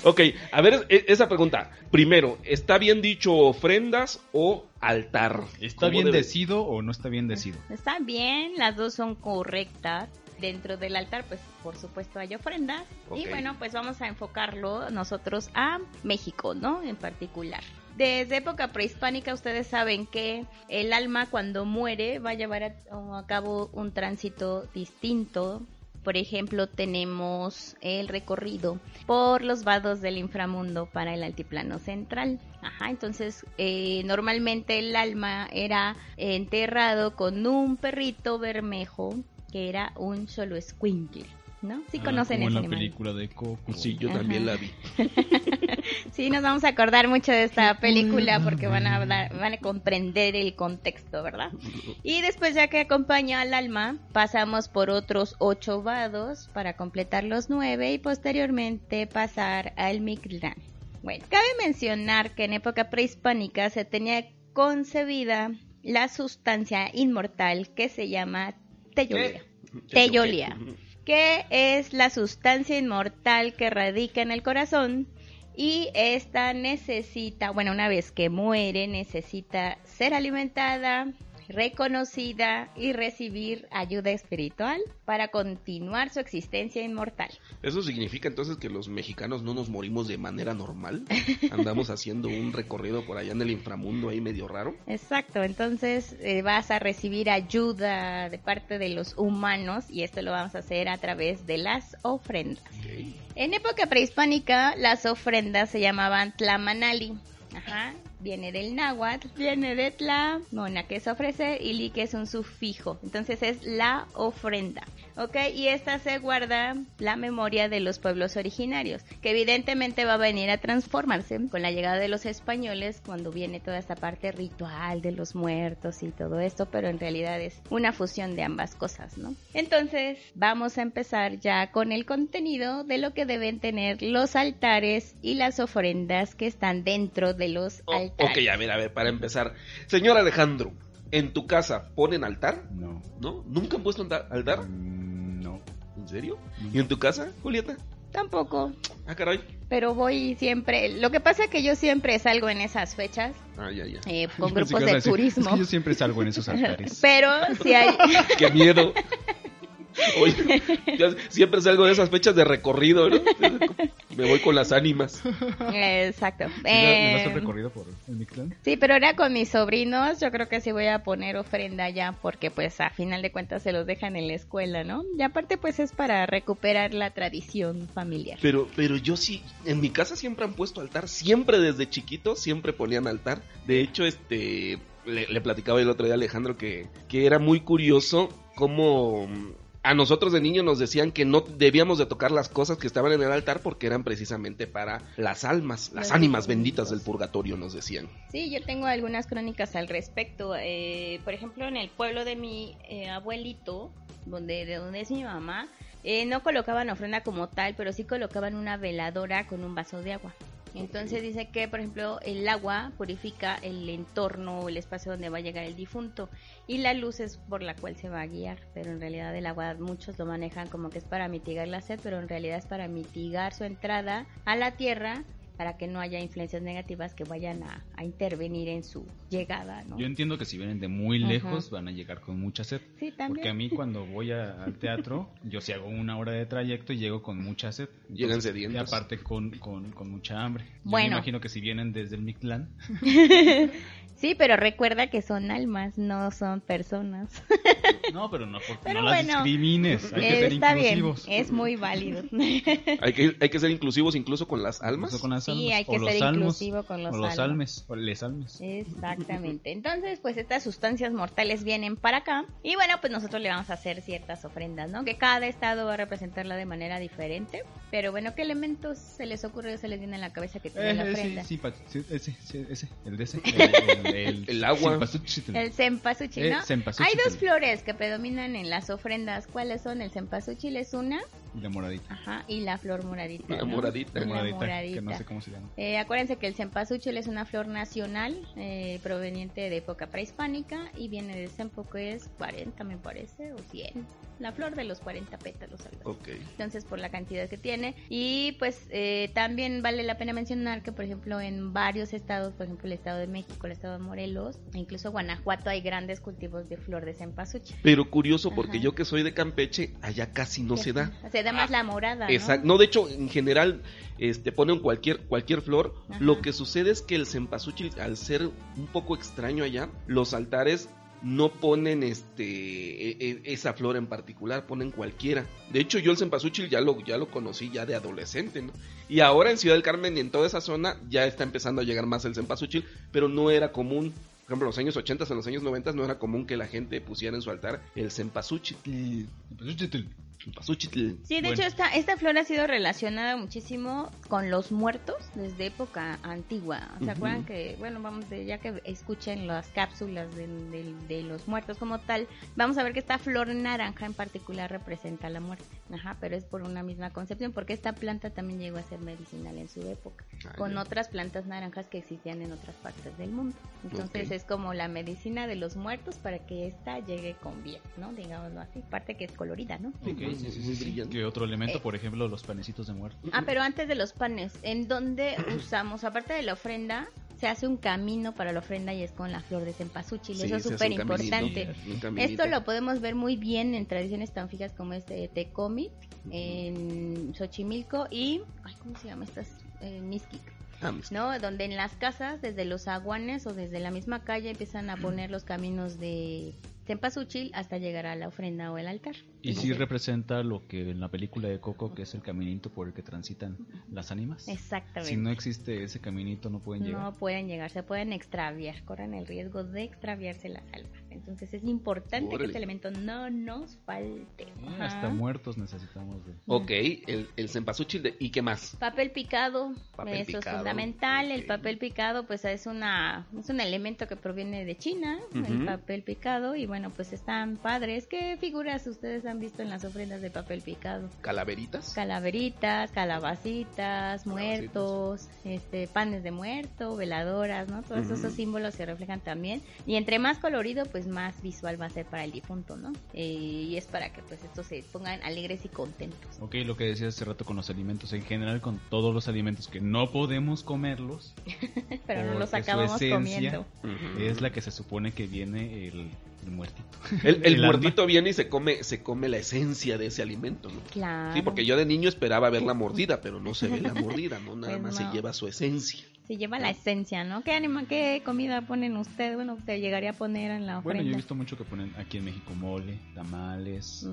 Speaker 1: Ok, a ver e- esa pregunta. Primero, ¿está bien dicho ofrendas o altar?
Speaker 3: ¿Está
Speaker 1: ¿Cómo
Speaker 3: bien
Speaker 1: debe-
Speaker 3: decido o no está bien decido?
Speaker 2: Está bien, las dos son correctas. Dentro del altar, pues por supuesto hay ofrendas. Y bueno, pues vamos a enfocarlo nosotros a México, ¿no? En particular. Desde época prehispánica ustedes saben que el alma cuando muere va a llevar a, a cabo un tránsito distinto. Por ejemplo, tenemos el recorrido por los vados del inframundo para el altiplano central. Ajá, entonces eh, normalmente el alma era enterrado con un perrito bermejo que era un solo escuincle, ¿no? Sí
Speaker 3: Ah,
Speaker 2: conocen
Speaker 3: como
Speaker 2: ese
Speaker 3: en la
Speaker 2: animal.
Speaker 3: película de Coco.
Speaker 1: Sí, yo
Speaker 2: Ajá.
Speaker 1: también la vi. [laughs]
Speaker 2: Sí, nos vamos a acordar mucho de esta película porque van a hablar, van a comprender el contexto, ¿verdad? Y después ya que acompaña al alma, pasamos por otros ocho vados para completar los nueve y posteriormente pasar al Mictlán. Bueno, cabe mencionar que en época prehispánica se tenía concebida la sustancia inmortal que se llama teyolia. Teyolia. Que es la sustancia inmortal que radica en el corazón y esta necesita, bueno, una vez que muere, necesita ser alimentada, reconocida y recibir ayuda espiritual para continuar su existencia inmortal.
Speaker 1: ¿Eso significa entonces que los mexicanos no nos morimos de manera normal? Andamos [laughs] haciendo un recorrido por allá en el inframundo ahí medio raro.
Speaker 2: Exacto, entonces eh, vas a recibir ayuda de parte de los humanos y esto lo vamos a hacer a través de las ofrendas. En época prehispánica, las ofrendas se llamaban tlamanali. Ajá, viene del náhuatl, viene de tla, mona que es ofrecer y li que es un sufijo. Entonces es la ofrenda. ¿Ok? Y esta se guarda la memoria de los pueblos originarios, que evidentemente va a venir a transformarse con la llegada de los españoles cuando viene toda esta parte ritual de los muertos y todo esto, pero en realidad es una fusión de ambas cosas, ¿no? Entonces, vamos a empezar ya con el contenido de lo que deben tener los altares y las ofrendas que están dentro de los
Speaker 1: O-
Speaker 2: altares.
Speaker 1: ok, a ver, a ver, para empezar. Señor Alejandro, ¿en tu casa ponen altar?
Speaker 3: No.
Speaker 1: ¿No? ¿Nunca han puesto altar?
Speaker 3: Mm, no.
Speaker 1: ¿En serio?
Speaker 3: No.
Speaker 1: ¿Y en tu casa, Julieta?
Speaker 2: Tampoco,
Speaker 1: Ah, caray.
Speaker 2: pero voy siempre. Lo que pasa es que yo siempre salgo en esas fechas
Speaker 1: Ah, ya, ya.
Speaker 2: eh, con
Speaker 3: Yo
Speaker 2: grupos de turismo.
Speaker 3: Es que yo siempre salgo en esos altares. [laughs]
Speaker 2: Pero si hay, [laughs]
Speaker 1: Qué miedo. Oye, yo siempre salgo de esas fechas de recorrido, ¿no? [laughs] Me voy con las ánimas.
Speaker 2: Exacto.
Speaker 3: ¿Sí ¿Le,
Speaker 2: Eh,
Speaker 3: das un recorrido por el?
Speaker 2: Sí, pero ahora con mis sobrinos yo creo que sí voy a poner ofrenda ya porque pues a final de cuentas se los dejan en la escuela, ¿no? Y aparte pues es para recuperar la tradición familiar.
Speaker 1: Pero, pero yo sí, en mi casa siempre han puesto altar, siempre desde chiquito, siempre ponían altar. De hecho, este, le, le platicaba el otro día a Alejandro que, que era muy curioso cómo a nosotros de niños nos decían que no debíamos de tocar las cosas que estaban en el altar porque eran precisamente para las almas, las
Speaker 2: Los
Speaker 1: ánimas benditas del purgatorio, nos decían.
Speaker 2: Sí, yo tengo algunas crónicas al respecto. Eh, por ejemplo, en el pueblo de mi eh, abuelito, donde de donde es mi mamá, eh, no colocaban ofrenda como tal, pero sí colocaban una veladora con un vaso de agua. Entonces dice que, por ejemplo, el agua purifica el entorno o el espacio donde va a llegar el difunto y la luz es por la cual se va a guiar, pero en realidad el agua muchos lo manejan como que es para mitigar la sed, pero en realidad es para mitigar su entrada a la tierra para que no haya influencias negativas que vayan a, a intervenir en su llegada, ¿no?
Speaker 3: Yo entiendo que si vienen de muy
Speaker 2: Ajá.
Speaker 3: lejos van a llegar con mucha sed.
Speaker 2: Sí, también.
Speaker 3: Porque a mí cuando voy a- al teatro, yo si hago una hora de trayecto y llego con mucha sed.
Speaker 1: Llegan sedientos.
Speaker 3: Y aparte con, con, con mucha hambre. Yo
Speaker 2: Bueno.
Speaker 3: me imagino que si vienen desde el Mictlán, [laughs]
Speaker 2: Sí, pero recuerda que son almas, no son personas. [laughs]
Speaker 3: no, pero no, porque
Speaker 2: Pero
Speaker 3: no las
Speaker 2: bueno,
Speaker 3: discrimines. Hay que
Speaker 2: Eh,
Speaker 3: ser
Speaker 2: Está bien,
Speaker 3: inclusivos.
Speaker 2: es muy válido.
Speaker 1: Hay que, hay que ser inclusivos incluso con las almas.
Speaker 3: Incluso con las
Speaker 2: Sí,
Speaker 3: almas,
Speaker 2: hay que ser
Speaker 3: almos,
Speaker 2: inclusivo con los
Speaker 3: o los
Speaker 2: almas.
Speaker 3: almes, o les almes.
Speaker 2: Exactamente. Entonces, pues estas sustancias mortales vienen para acá y bueno, pues nosotros le vamos a hacer ciertas ofrendas, ¿no? Que cada estado va a representarla de manera diferente. Pero bueno, ¿qué elementos se les ocurre o se les viene en la cabeza que tiene la
Speaker 3: Eh,
Speaker 2: ofrenda?
Speaker 3: sí, sí, sí, ese, sí, ese, el de ese. El, [laughs] el-
Speaker 1: El agua.
Speaker 3: cempasúchil.
Speaker 2: El cempasúchil,
Speaker 3: Eh,
Speaker 2: ¿no?
Speaker 3: cempasúchil.
Speaker 2: Hay dos flores que predominan en las ofrendas. ¿Cuáles son? El cempasúchil es una,
Speaker 3: la moradita.
Speaker 2: ajá, y la flor moradita.
Speaker 1: La
Speaker 2: ¿no?
Speaker 1: moradita.
Speaker 3: La
Speaker 2: La
Speaker 3: moradita,
Speaker 2: moradita.
Speaker 3: que no sé cómo se llama.
Speaker 2: Eh, acuérdense que el cempasúchil es una flor nacional eh, proveniente de época prehispánica y viene de Sempo que es 40 me parece o 100. La flor de los 40 pétalos. algo así.
Speaker 1: Ok.
Speaker 2: Entonces por la cantidad que tiene y pues eh, también vale la pena mencionar que por ejemplo en varios estados, por ejemplo el estado de México, el estado de Morelos, e incluso Guanajuato hay grandes cultivos de flor de cempasúchil.
Speaker 1: Pero curioso porque
Speaker 2: Ajá.
Speaker 1: yo que soy de Campeche, allá casi no se da.
Speaker 2: Se da más la morada. ¿no?
Speaker 1: Exacto. No, de hecho, en general, este, ponen cualquier, cualquier flor.
Speaker 2: Ajá.
Speaker 1: Lo que sucede es que el cempasúchil, al ser un poco extraño allá, los altares no ponen este e- e- esa flor en particular, ponen cualquiera. De hecho, yo el cempasúchil ya lo, ya lo conocí ya de adolescente, ¿no? Y ahora en Ciudad del Carmen y en toda esa zona ya está empezando a llegar más el cempasúchil, pero no era común. Por ejemplo, en los años 80, en los años 90 no era común que la gente pusiera en su altar el cempasúchil.
Speaker 2: Sí, de
Speaker 3: Bueno.
Speaker 2: hecho esta, esta flor ha sido relacionada muchísimo con los muertos desde época antigua. ¿Se acuerdan que, bueno, vamos, de, ya que escuchen las cápsulas de, de- de los muertos como tal, vamos a ver que esta flor naranja en particular representa la muerte. Ajá, pero es por una misma concepción, porque esta planta también llegó a ser medicinal en su época,
Speaker 1: Ah,
Speaker 2: con otras plantas naranjas que existían en otras partes del mundo. Entonces es como la medicina de los muertos para que esta llegue con bien, ¿no? Digámoslo así. Parte que es colorida, ¿no?
Speaker 3: Sí, sí,
Speaker 1: Muy
Speaker 3: sí, sí.
Speaker 1: brillante.
Speaker 3: ¿Qué otro elemento?
Speaker 2: Eh.
Speaker 3: Por ejemplo, los panecitos de muerte.
Speaker 2: Ah, pero antes de los panes, ¿en dónde usamos? Aparte de la ofrenda, se hace un camino para la ofrenda y es con la flor de cempasúchil.
Speaker 1: Sí,
Speaker 2: Eso es súper importante. Esto lo podemos ver muy bien en tradiciones tan fijas como este Tecomit, en Xochimilco y, ay, ¿cómo se llama estas? Eh, Mixquic.
Speaker 1: Ah,
Speaker 2: ¿no? Donde en las casas, desde los aguanes o desde la misma calle, empiezan a poner los caminos de cempasúchil hasta llegar a la ofrenda o el altar.
Speaker 3: Y sí representa lo que en la película de Coco, que es el caminito por el que transitan las ánimas.
Speaker 2: Exactamente.
Speaker 3: Si no existe ese caminito, no pueden llegar.
Speaker 2: No pueden llegar, se pueden extraviar, corren el riesgo de extraviarse las almas. Entonces es importante que este elemento no nos falte. Ajá.
Speaker 3: Hasta muertos necesitamos de...
Speaker 1: Ok, el, el cempasúchil de, ¿y qué más?
Speaker 2: Papel picado,
Speaker 1: Papel
Speaker 2: eso
Speaker 1: picado,
Speaker 2: es fundamental. El papel picado, pues es una es un elemento que proviene de China, el papel picado y bueno, pues están padres. ¿Qué figuras ustedes han visto en las ofrendas de papel picado?
Speaker 1: ¿Calaveritas?
Speaker 2: Calaveritas, calabacitas, muertos, este panes de muerto, veladoras, ¿no? Todos esos símbolos se reflejan también. Y entre más colorido, pues más visual va a ser para el difunto, ¿no? Eh, y es para que pues estos se pongan alegres y contentos.
Speaker 3: Ok, lo que decías hace rato con los alimentos, en general con todos los alimentos que no podemos comerlos, [laughs]
Speaker 2: Pero no los acabamos comiendo.
Speaker 3: es la que se supone que viene el, el muertito. [laughs]
Speaker 1: El, el
Speaker 3: El alma.
Speaker 1: muertito viene y se come, se come la esencia de ese alimento, ¿no?
Speaker 2: Claro.
Speaker 1: Sí, porque yo de niño esperaba ver la mordida, pero no se ve la [laughs] mordida, ¿no? Nada
Speaker 2: Pues
Speaker 1: más
Speaker 2: no.
Speaker 1: se lleva su esencia.
Speaker 2: Se lleva la esencia, ¿no? ¿Qué anima, qué comida ponen ustedes? Bueno, te llegaría a poner en la
Speaker 3: Bueno, yo he
Speaker 2: ofrenda.
Speaker 3: visto mucho que ponen aquí en México mole, tamales.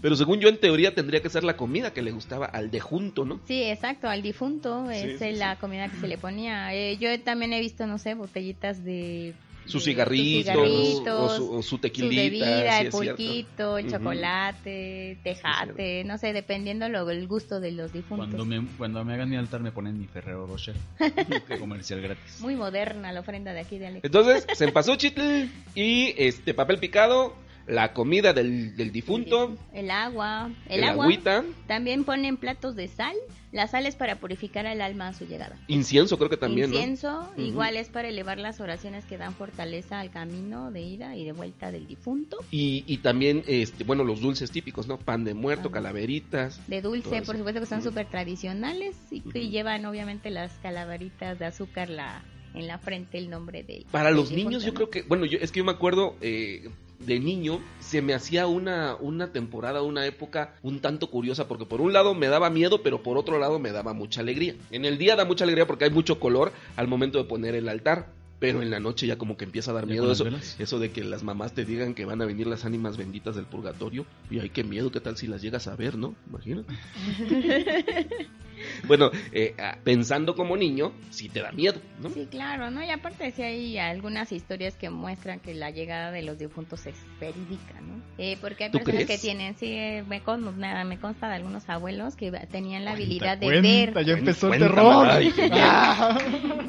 Speaker 1: Pero según yo, en teoría, tendría que ser la comida que le gustaba al de junto, ¿no?
Speaker 2: Sí, exacto, al difunto
Speaker 1: Sí,
Speaker 2: es
Speaker 1: sí,
Speaker 2: la comida que se le ponía. Eh, yo también he visto, no sé, botellitas de...
Speaker 1: Cigarritos,
Speaker 2: cigarritos,
Speaker 1: o su, o su
Speaker 2: su
Speaker 1: tequilita.
Speaker 2: bebida,
Speaker 1: sí,
Speaker 2: el pulquito, el chocolate, tejate, no sé, dependiendo lo, el gusto de los difuntos.
Speaker 3: Cuando me, cuando me hagan mi altar me ponen mi Ferrero Rocher. [laughs] comercial gratis.
Speaker 2: Muy moderna la ofrenda de aquí de Alex.
Speaker 1: Entonces, cempasúchitl y este papel picado, la comida del, del difunto,
Speaker 2: El agua, el,
Speaker 1: el,
Speaker 2: agua.
Speaker 1: agüita,
Speaker 2: También ponen platos de sal. La sal es para purificar al alma a su llegada.
Speaker 1: incienso creo que también, ¿no?
Speaker 2: Incienso, igual es para elevar las oraciones que dan fortaleza al camino de ida y de vuelta del difunto.
Speaker 1: Y, y también, este, bueno, los dulces típicos, ¿no? Pan de muerto, calaveritas.
Speaker 2: De dulce, por supuesto que son
Speaker 1: Ujú.
Speaker 2: súper tradicionales y que llevan obviamente las calaveritas de azúcar la, en la frente el nombre de
Speaker 1: Para los niños yo creo que, bueno, yo, es que yo me acuerdo eh, de niño, se me hacía una, una temporada, una época un tanto curiosa, porque por un lado me daba miedo, pero por otro lado me daba mucha alegría. En el día da mucha alegría porque hay mucho color al momento de poner el altar. Pero en la noche ya como que empieza a dar
Speaker 3: ¿Ya
Speaker 1: miedo eso,
Speaker 3: velas?
Speaker 1: eso de que las mamás te digan que van a venir las ánimas benditas del purgatorio. Y ay, qué miedo, qué tal si las llegas a ver, ¿no? Imagínate. [laughs] [laughs] bueno, eh, ah, pensando como niño, sí te da miedo, ¿no?
Speaker 2: Sí, claro, ¿no? Y aparte sí hay algunas historias que muestran que la llegada de los difuntos es verídica, ¿no? Eh, porque hay
Speaker 1: ¿Tú
Speaker 2: personas
Speaker 1: crees?
Speaker 2: que tienen, sí, eh, me, con, nada, me consta de algunos abuelos que tenían la
Speaker 3: Cuenta,
Speaker 2: habilidad de
Speaker 3: cuenta,
Speaker 2: ver.
Speaker 3: ya empezó el terror.
Speaker 1: ay, ya.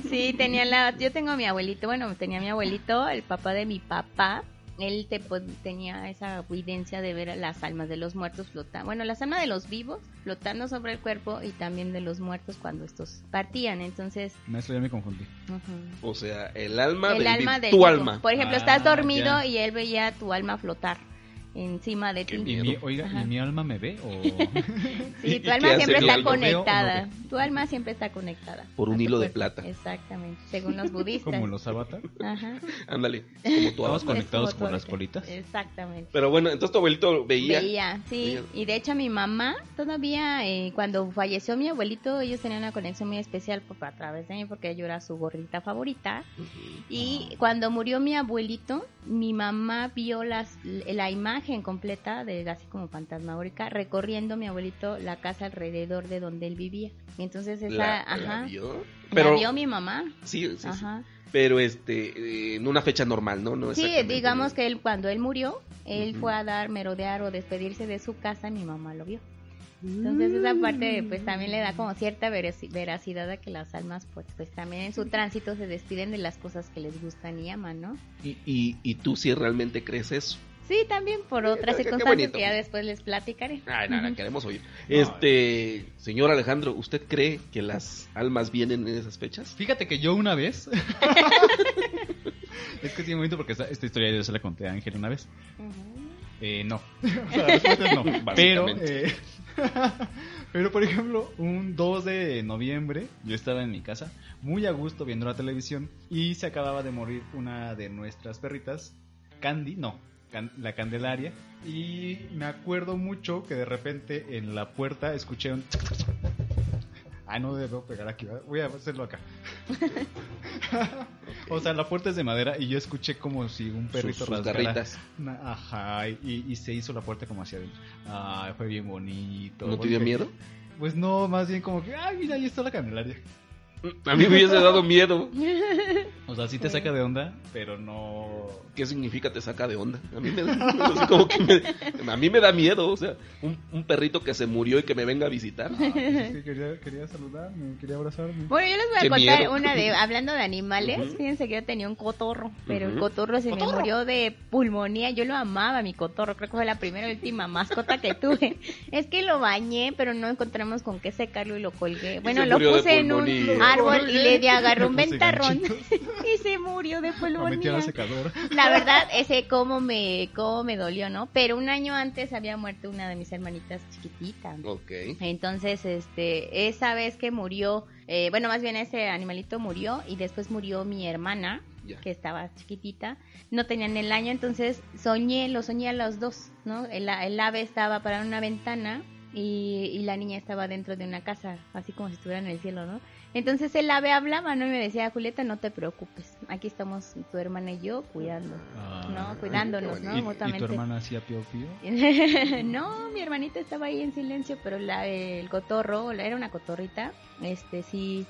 Speaker 2: Sí, tenía la, yo tengo a mi abuelito, bueno, tenía a mi abuelito, el papá de mi papá, él te, pues, tenía esa evidencia de ver a las almas de los muertos flotando, bueno, las almas de los vivos flotando sobre el cuerpo y también de los muertos cuando estos partían, entonces,
Speaker 3: Maestro, ya me confundí.
Speaker 1: O sea, el alma
Speaker 2: el
Speaker 1: del
Speaker 2: alma del
Speaker 1: tu
Speaker 2: vivo.
Speaker 1: alma.
Speaker 2: Por ejemplo,
Speaker 3: Ah,
Speaker 2: estás dormido
Speaker 3: ya.
Speaker 2: y él veía tu alma flotar encima de ti.
Speaker 3: ¿Y mi, oiga,
Speaker 2: Ajá.
Speaker 3: ¿y mi alma me ve? O... [laughs]
Speaker 2: Sí,
Speaker 1: ¿Y
Speaker 2: tu alma siempre está conectada. Tu alma siempre está conectada.
Speaker 1: Por un hilo de plata.
Speaker 2: Exactamente, según los budistas.
Speaker 3: Como los avatar.
Speaker 2: Ajá.
Speaker 1: Ándale, [laughs] como tu
Speaker 3: Estamos conectados
Speaker 2: como
Speaker 3: con las colitas.
Speaker 2: Exactamente.
Speaker 1: Pero bueno, entonces tu abuelito veía.
Speaker 2: Veía, sí.
Speaker 1: Veía.
Speaker 2: Y de hecho mi mamá, todavía eh, cuando falleció mi abuelito, ellos tenían una conexión muy especial pues, a través de mí porque yo era su gordita favorita. Y cuando murió mi abuelito, mi mamá vio las, la imagen completa de así como fantasmagórica recorriendo mi abuelito la casa alrededor de donde él vivía. Y entonces esa,
Speaker 1: La,
Speaker 2: ajá,
Speaker 1: la
Speaker 2: la
Speaker 1: vio. Pero,
Speaker 2: vio mi mamá.
Speaker 1: sí, sí, sí.
Speaker 2: Ajá.
Speaker 1: Pero este, eh, en una fecha normal, ¿no? no
Speaker 2: Sí, digamos que él cuando él murió, él fue a dar, merodear o despedirse de su casa y mi mamá lo vio. Entonces esa parte pues también le da como cierta veraci- veracidad a que las almas pues, pues también en su tránsito se despiden de las cosas que les gustan y aman, ¿no?
Speaker 1: Y, y, y tú sí realmente crees eso.
Speaker 2: Sí, también por otras circunstancias que ya después les platicaré.
Speaker 1: Ay, nada, queremos oír. Este, señor Alejandro, ¿usted cree que las almas vienen en esas fechas?
Speaker 3: Fíjate que yo una vez. [laughs] es que sí, un momento porque esta, esta historia yo se la conté a Ángel una vez. Eh, no. [laughs] O sea, la respuesta es no. pero, eh, [laughs] pero, por ejemplo, un 2 de noviembre, yo estaba en mi casa, muy a gusto viendo la televisión, y se acababa de morir una de nuestras perritas, Candy, no, Can- la Candelaria, y me acuerdo mucho que de repente en la puerta escuché un... Ah, no debo pegar aquí, voy a hacerlo acá. [laughs] o sea, la puerta es de madera y yo escuché como si un perrito
Speaker 1: sus, sus
Speaker 3: Ajá, y, y se hizo la puerta como hacia adentro. Ay, fue bien bonito.
Speaker 1: ¿No te dio miedo?
Speaker 3: Pues no, más bien como que, ay, mira, ahí está la Candelaria.
Speaker 1: A mí me hubiese dado miedo.
Speaker 3: O sea, sí te saca de onda, pero no...
Speaker 1: ¿Qué significa te saca de onda? A mí me da, así como que me- a mí me da miedo, o sea, un, un perrito que se murió y que me venga a visitar.
Speaker 3: Ah, es que quería, quería saludarme, quería abrazarme.
Speaker 2: Bueno, yo les voy a contar
Speaker 1: miedo.
Speaker 2: una de, hablando de animales,
Speaker 1: Ujú.
Speaker 2: fíjense que yo tenía un cotorro, pero el
Speaker 1: Ujú.
Speaker 2: cotorro se me murió de pulmonía, yo lo amaba, mi cotorro, creo que fue la primera y última mascota que tuve. [laughs] Es que lo bañé, pero no encontramos con qué secarlo y lo colgué. Bueno, lo puse en un. Árbol y le [laughs] di agarró un ventarrón. [laughs] y se murió de pulmonía.
Speaker 3: la secadora.
Speaker 2: La verdad, ese cómo me, cómo me dolió, ¿no? Pero un año antes había muerto una de mis hermanitas chiquitita.
Speaker 1: Ok.
Speaker 2: Entonces, este, esa vez que murió, eh, bueno, más bien ese animalito murió y después murió mi hermana, que estaba chiquitita, no tenían el año, entonces soñé, lo soñé a los dos, ¿no? El, el ave estaba para una ventana y, y la niña estaba dentro de una casa, así como si estuviera en el cielo, ¿no? Entonces el ave hablaba, ¿no? Y me decía, Julieta, no te preocupes, aquí estamos tu hermana y yo cuidando,
Speaker 3: Ah.
Speaker 2: ¿no? Cuidándonos, ¿no?
Speaker 3: ¿Y, y
Speaker 2: Mutuamente.
Speaker 3: tu hermana hacía pío pío? [laughs]
Speaker 2: no, mi hermanita estaba ahí en silencio, pero la, el cotorro, la- era una cotorrita, este sí,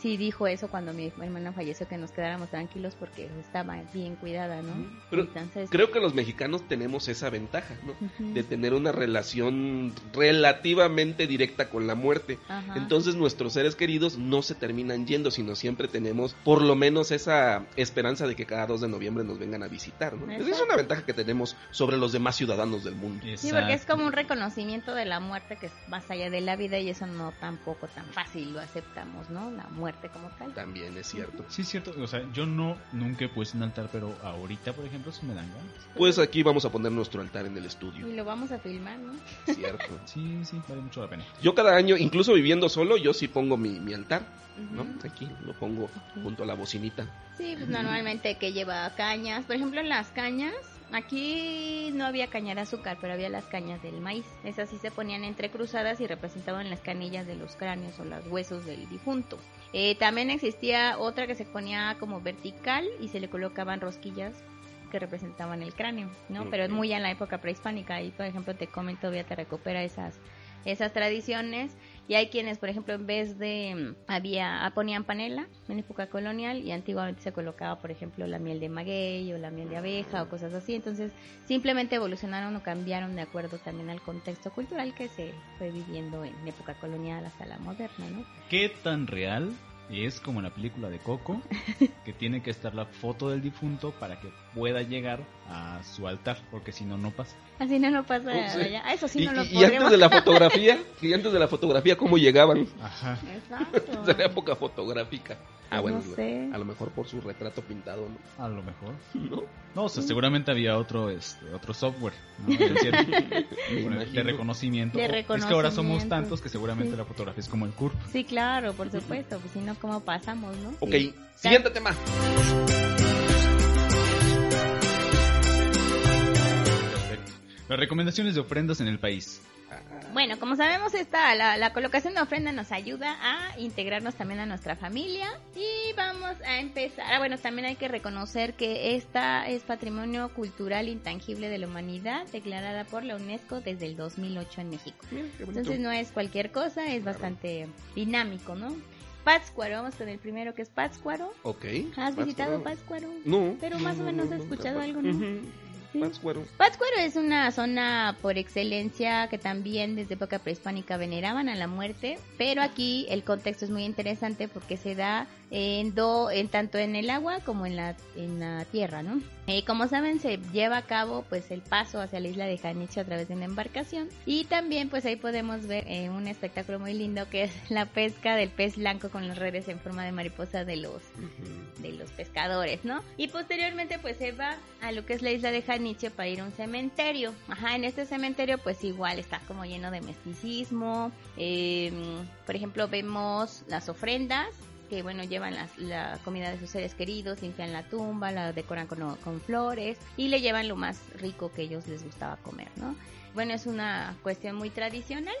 Speaker 2: sí dijo eso cuando mi hermana falleció, que nos quedáramos tranquilos porque estaba bien cuidada, ¿no?
Speaker 1: Pero
Speaker 2: Entonces,
Speaker 1: Creo que los mexicanos tenemos esa ventaja, ¿no? De tener una relación relativamente directa con la muerte.
Speaker 2: Ajá.
Speaker 1: Entonces nuestros seres queridos no se terminan yendo, sino siempre tenemos por lo menos esa esperanza de que cada 2 de noviembre nos vengan a visitar, ¿no? Esa es una ventaja que tenemos sobre los demás ciudadanos del mundo.
Speaker 2: Sí, porque es como un reconocimiento de la muerte que es más allá de la vida y eso no tampoco tan fácil lo aceptamos, ¿no? La muerte como tal.
Speaker 1: También es cierto.
Speaker 3: Sí, es cierto. O sea, yo no nunca he puesto un altar, pero ahorita, por ejemplo, sí me dan ganas.
Speaker 1: Pues aquí vamos a poner nuestro altar en el
Speaker 2: Y
Speaker 1: estudio,
Speaker 2: lo vamos a filmar, ¿no?
Speaker 1: ¿cierto? [laughs]
Speaker 3: Sí, sí, vale mucho la pena.
Speaker 1: Yo cada año, incluso viviendo solo, yo sí pongo mi, mi altar, ¿no?
Speaker 2: Ujú.
Speaker 1: Aquí lo pongo junto a la bocinita.
Speaker 2: Sí, pues normalmente que lleva cañas. Por ejemplo, en las cañas, aquí no había caña de azúcar, pero había las cañas del maíz. Esas sí se ponían entrecruzadas y representaban las canillas de los cráneos o los huesos del difunto. Eh, también existía otra que se ponía como vertical y se le colocaban rosquillas que representaban el cráneo, ¿no? Pero es muy en la época prehispánica y, por ejemplo, te comento, todavía te recupera esas esas tradiciones y hay quienes por ejemplo en vez de mm, había ah, ponían panela en época colonial y antiguamente se colocaba por ejemplo la miel de maguey o la miel de abeja o cosas así. Entonces simplemente evolucionaron o cambiaron de acuerdo también al contexto cultural que se fue viviendo en época colonial hasta la moderna no
Speaker 3: ¿Qué tan real es como en la película de Coco, [laughs] que tiene que estar la foto del difunto para que pueda llegar a su altar, porque si no, no pasa?
Speaker 2: así no lo pasa
Speaker 1: Oh, sí.
Speaker 2: allá. Ah, eso sí
Speaker 1: y,
Speaker 2: no lo
Speaker 1: y- y antes de la fotografía, [laughs] y antes de la fotografía, ¿cómo llegaban?
Speaker 3: Ajá.
Speaker 2: Exacto. [laughs]
Speaker 1: De la época fotográfica. Ah, bueno,
Speaker 2: no sé.
Speaker 1: a lo mejor por su retrato pintado, ¿no?
Speaker 3: A lo mejor.
Speaker 1: ¿No?
Speaker 3: No, o sea, seguramente había otro este, otro software ¿no? [laughs] de,
Speaker 1: Me
Speaker 3: de reconocimiento. Es que ahora somos
Speaker 2: reconocimiento.
Speaker 3: tantos que seguramente
Speaker 2: Sí.
Speaker 3: la fotografía es como el CURP.
Speaker 2: sí claro por supuesto pues si no cómo pasamos no
Speaker 1: Ok,
Speaker 2: Sí.
Speaker 1: siguiente tema.
Speaker 3: Perfecto. Las recomendaciones de ofrendas en el país.
Speaker 2: Bueno, como sabemos, esta, la, la colocación de ofrenda nos ayuda a integrarnos también a nuestra familia y vamos a empezar. Ah, bueno, también hay que reconocer que esta es patrimonio cultural intangible de la humanidad declarada por la UNESCO desde el 2008 en México.
Speaker 1: Bonito.
Speaker 2: Entonces no es cualquier cosa, es bastante dinámico, ¿no? Pátzcuaro, vamos con el primero que es Pátzcuaro.
Speaker 1: Ok.
Speaker 2: ¿Has visitado
Speaker 1: Pátzcuaro. No.
Speaker 2: Pero más
Speaker 1: no,
Speaker 2: o
Speaker 1: no,
Speaker 2: menos
Speaker 1: no,
Speaker 2: has escuchado algo, ¿no?
Speaker 1: Ujú.
Speaker 2: Sí.
Speaker 1: Pátzcuaro.
Speaker 2: Pátzcuaro es una zona por excelencia que también desde época prehispánica veneraban a la muerte, pero aquí el contexto es muy interesante porque se da en, do, en tanto en el agua como en la, en la tierra, ¿no? Eh, como saben, se lleva a cabo pues el paso hacia la isla de Janiche a través de una embarcación y también pues ahí podemos ver eh, un espectáculo muy lindo que es la pesca del pez blanco con las redes en forma de mariposa de los
Speaker 1: Ujú.
Speaker 2: de los pescadores, ¿no? Y posteriormente pues se va a lo que es la isla de Janiche para ir a un cementerio. Ajá, en este cementerio pues igual está como lleno de misticismo. Eh, por ejemplo vemos las ofrendas que bueno llevan las- la comida de sus seres queridos, limpian la tumba, la decoran con, flores y le llevan lo más rico que ellos les gustaba comer, ¿no? Bueno, es una cuestión muy tradicional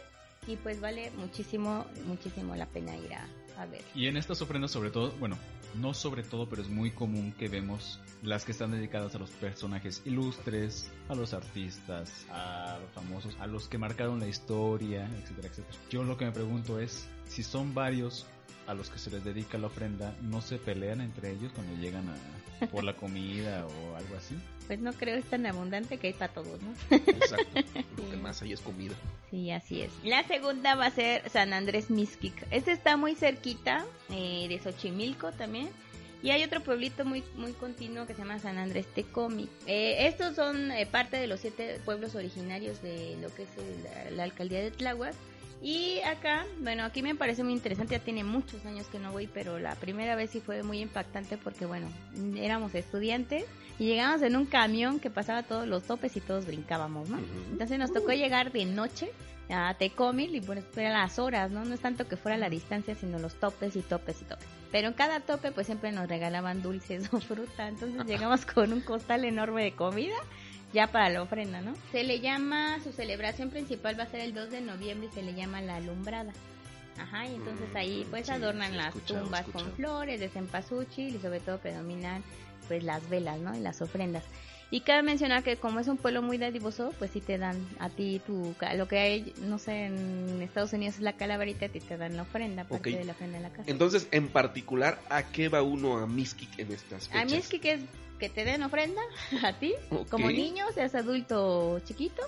Speaker 2: y pues vale muchísimo, muchísimo la pena ir a, a ver.
Speaker 3: Y en estas ofrendas, sobre todo, bueno, no sobre todo, pero es muy común que vemos las que están dedicadas a los personajes ilustres, a los artistas, a los famosos, a los que marcaron la historia, etcétera, etcétera. Yo lo que me pregunto es si son varios a los que se les dedica la ofrenda, no se pelean entre ellos cuando llegan a por la comida o algo así. [laughs]
Speaker 2: Pues no creo es tan abundante que hay para todos, ¿no?
Speaker 1: Exacto. [laughs] Lo que más hay es comida.
Speaker 2: Sí, así es. La segunda va a ser San Andrés Mixquic. Este está muy cerquita eh, de Xochimilco también. Y hay otro pueblito muy muy continuo que se llama San Andrés Tecomi. Eh, estos son eh, parte de los siete pueblos originarios de lo que es el- la alcaldía de Tláhuac. Y acá, bueno, aquí me parece muy interesante, ya tiene muchos años que no voy, pero la primera vez sí fue muy impactante porque, bueno, éramos estudiantes y llegamos en un camión que pasaba todos los topes y todos brincábamos, ¿no? Entonces nos tocó llegar de noche a Tecomil y pues eran las horas, ¿no? No es tanto que fuera la distancia, sino los topes y topes y topes. Pero en cada tope pues siempre nos regalaban dulces [laughs] o fruta, entonces llegamos con un costal enorme de comida ya para la ofrenda, ¿no? Se le llama, su celebración principal va a ser el 2 de noviembre y se le llama la alumbrada. Ajá, y entonces ahí pues
Speaker 1: Sí,
Speaker 2: adornan
Speaker 1: sí,
Speaker 2: las
Speaker 1: escuchado,
Speaker 2: tumbas con
Speaker 1: escuchado.
Speaker 2: flores de cempasúchil y sobre todo predominan pues las velas, ¿no? Y las ofrendas. Y cabe mencionar que como es un pueblo muy dadivoso, pues sí te dan a ti tu, lo que hay, no sé, en Estados Unidos es la calaverita, a ti te dan la ofrenda, parte
Speaker 1: Ok.
Speaker 2: de la ofrenda de la casa.
Speaker 1: Entonces, en particular, ¿a qué va uno a Miskik en estas fechas?
Speaker 2: A mí es que, te den ofrenda [laughs] a ti,
Speaker 1: Ok.
Speaker 2: como niño, seas adulto chiquito.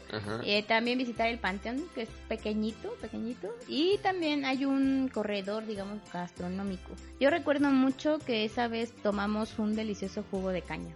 Speaker 2: Eh, también visitar el panteón, que es pequeñito, pequeñito. Y también hay un corredor, digamos, gastronómico. Yo recuerdo mucho que esa vez tomamos un delicioso jugo de caña.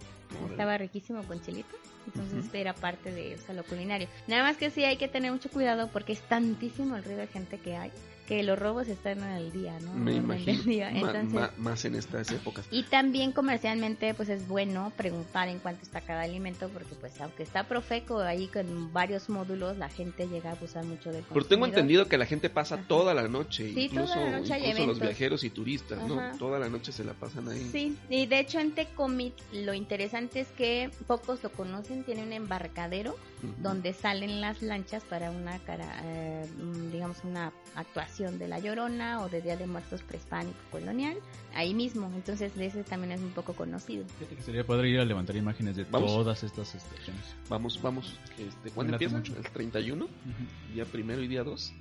Speaker 2: Estaba riquísimo con chilito. Entonces
Speaker 1: Ujú.
Speaker 2: era parte de o sea, lo culinario. Nada más que sí hay que tener mucho cuidado porque es tantísimo el río de gente que hay que los robos están al día, ¿no?
Speaker 1: Me imagino. [laughs]
Speaker 2: día. Entonces,
Speaker 1: ma- más en estas épocas.
Speaker 2: y también comercialmente pues es bueno preguntar en cuánto está cada alimento porque pues aunque está Profeco ahí con varios módulos la gente llega a abusar mucho del
Speaker 1: Pero tengo
Speaker 2: consumidor.
Speaker 1: entendido que la gente pasa
Speaker 2: Ajá.
Speaker 1: toda la noche,
Speaker 2: Sí,
Speaker 1: incluso,
Speaker 2: toda la noche
Speaker 1: incluso los viajeros y turistas,
Speaker 2: Ajá.
Speaker 1: ¿no? Toda la noche se la pasan ahí.
Speaker 2: Sí, y de hecho en Tecomit lo interesante es que pocos lo conocen, tiene un embarcadero
Speaker 1: Ujú.
Speaker 2: donde salen las lanchas para una cara, eh, digamos una actuación de la Llorona o de Día de Muertos prehispánico colonial, ahí mismo, entonces ese también es un poco conocido.
Speaker 3: Fíjate que sería padre ir a levantar imágenes de
Speaker 1: Vamos.
Speaker 3: todas estas estaciones.
Speaker 1: Vamos, vamos. Este, ¿Cuándo empieza?
Speaker 3: mucho.
Speaker 1: ¿El 31?
Speaker 3: Ujú.
Speaker 1: ¿Día primero y día 2?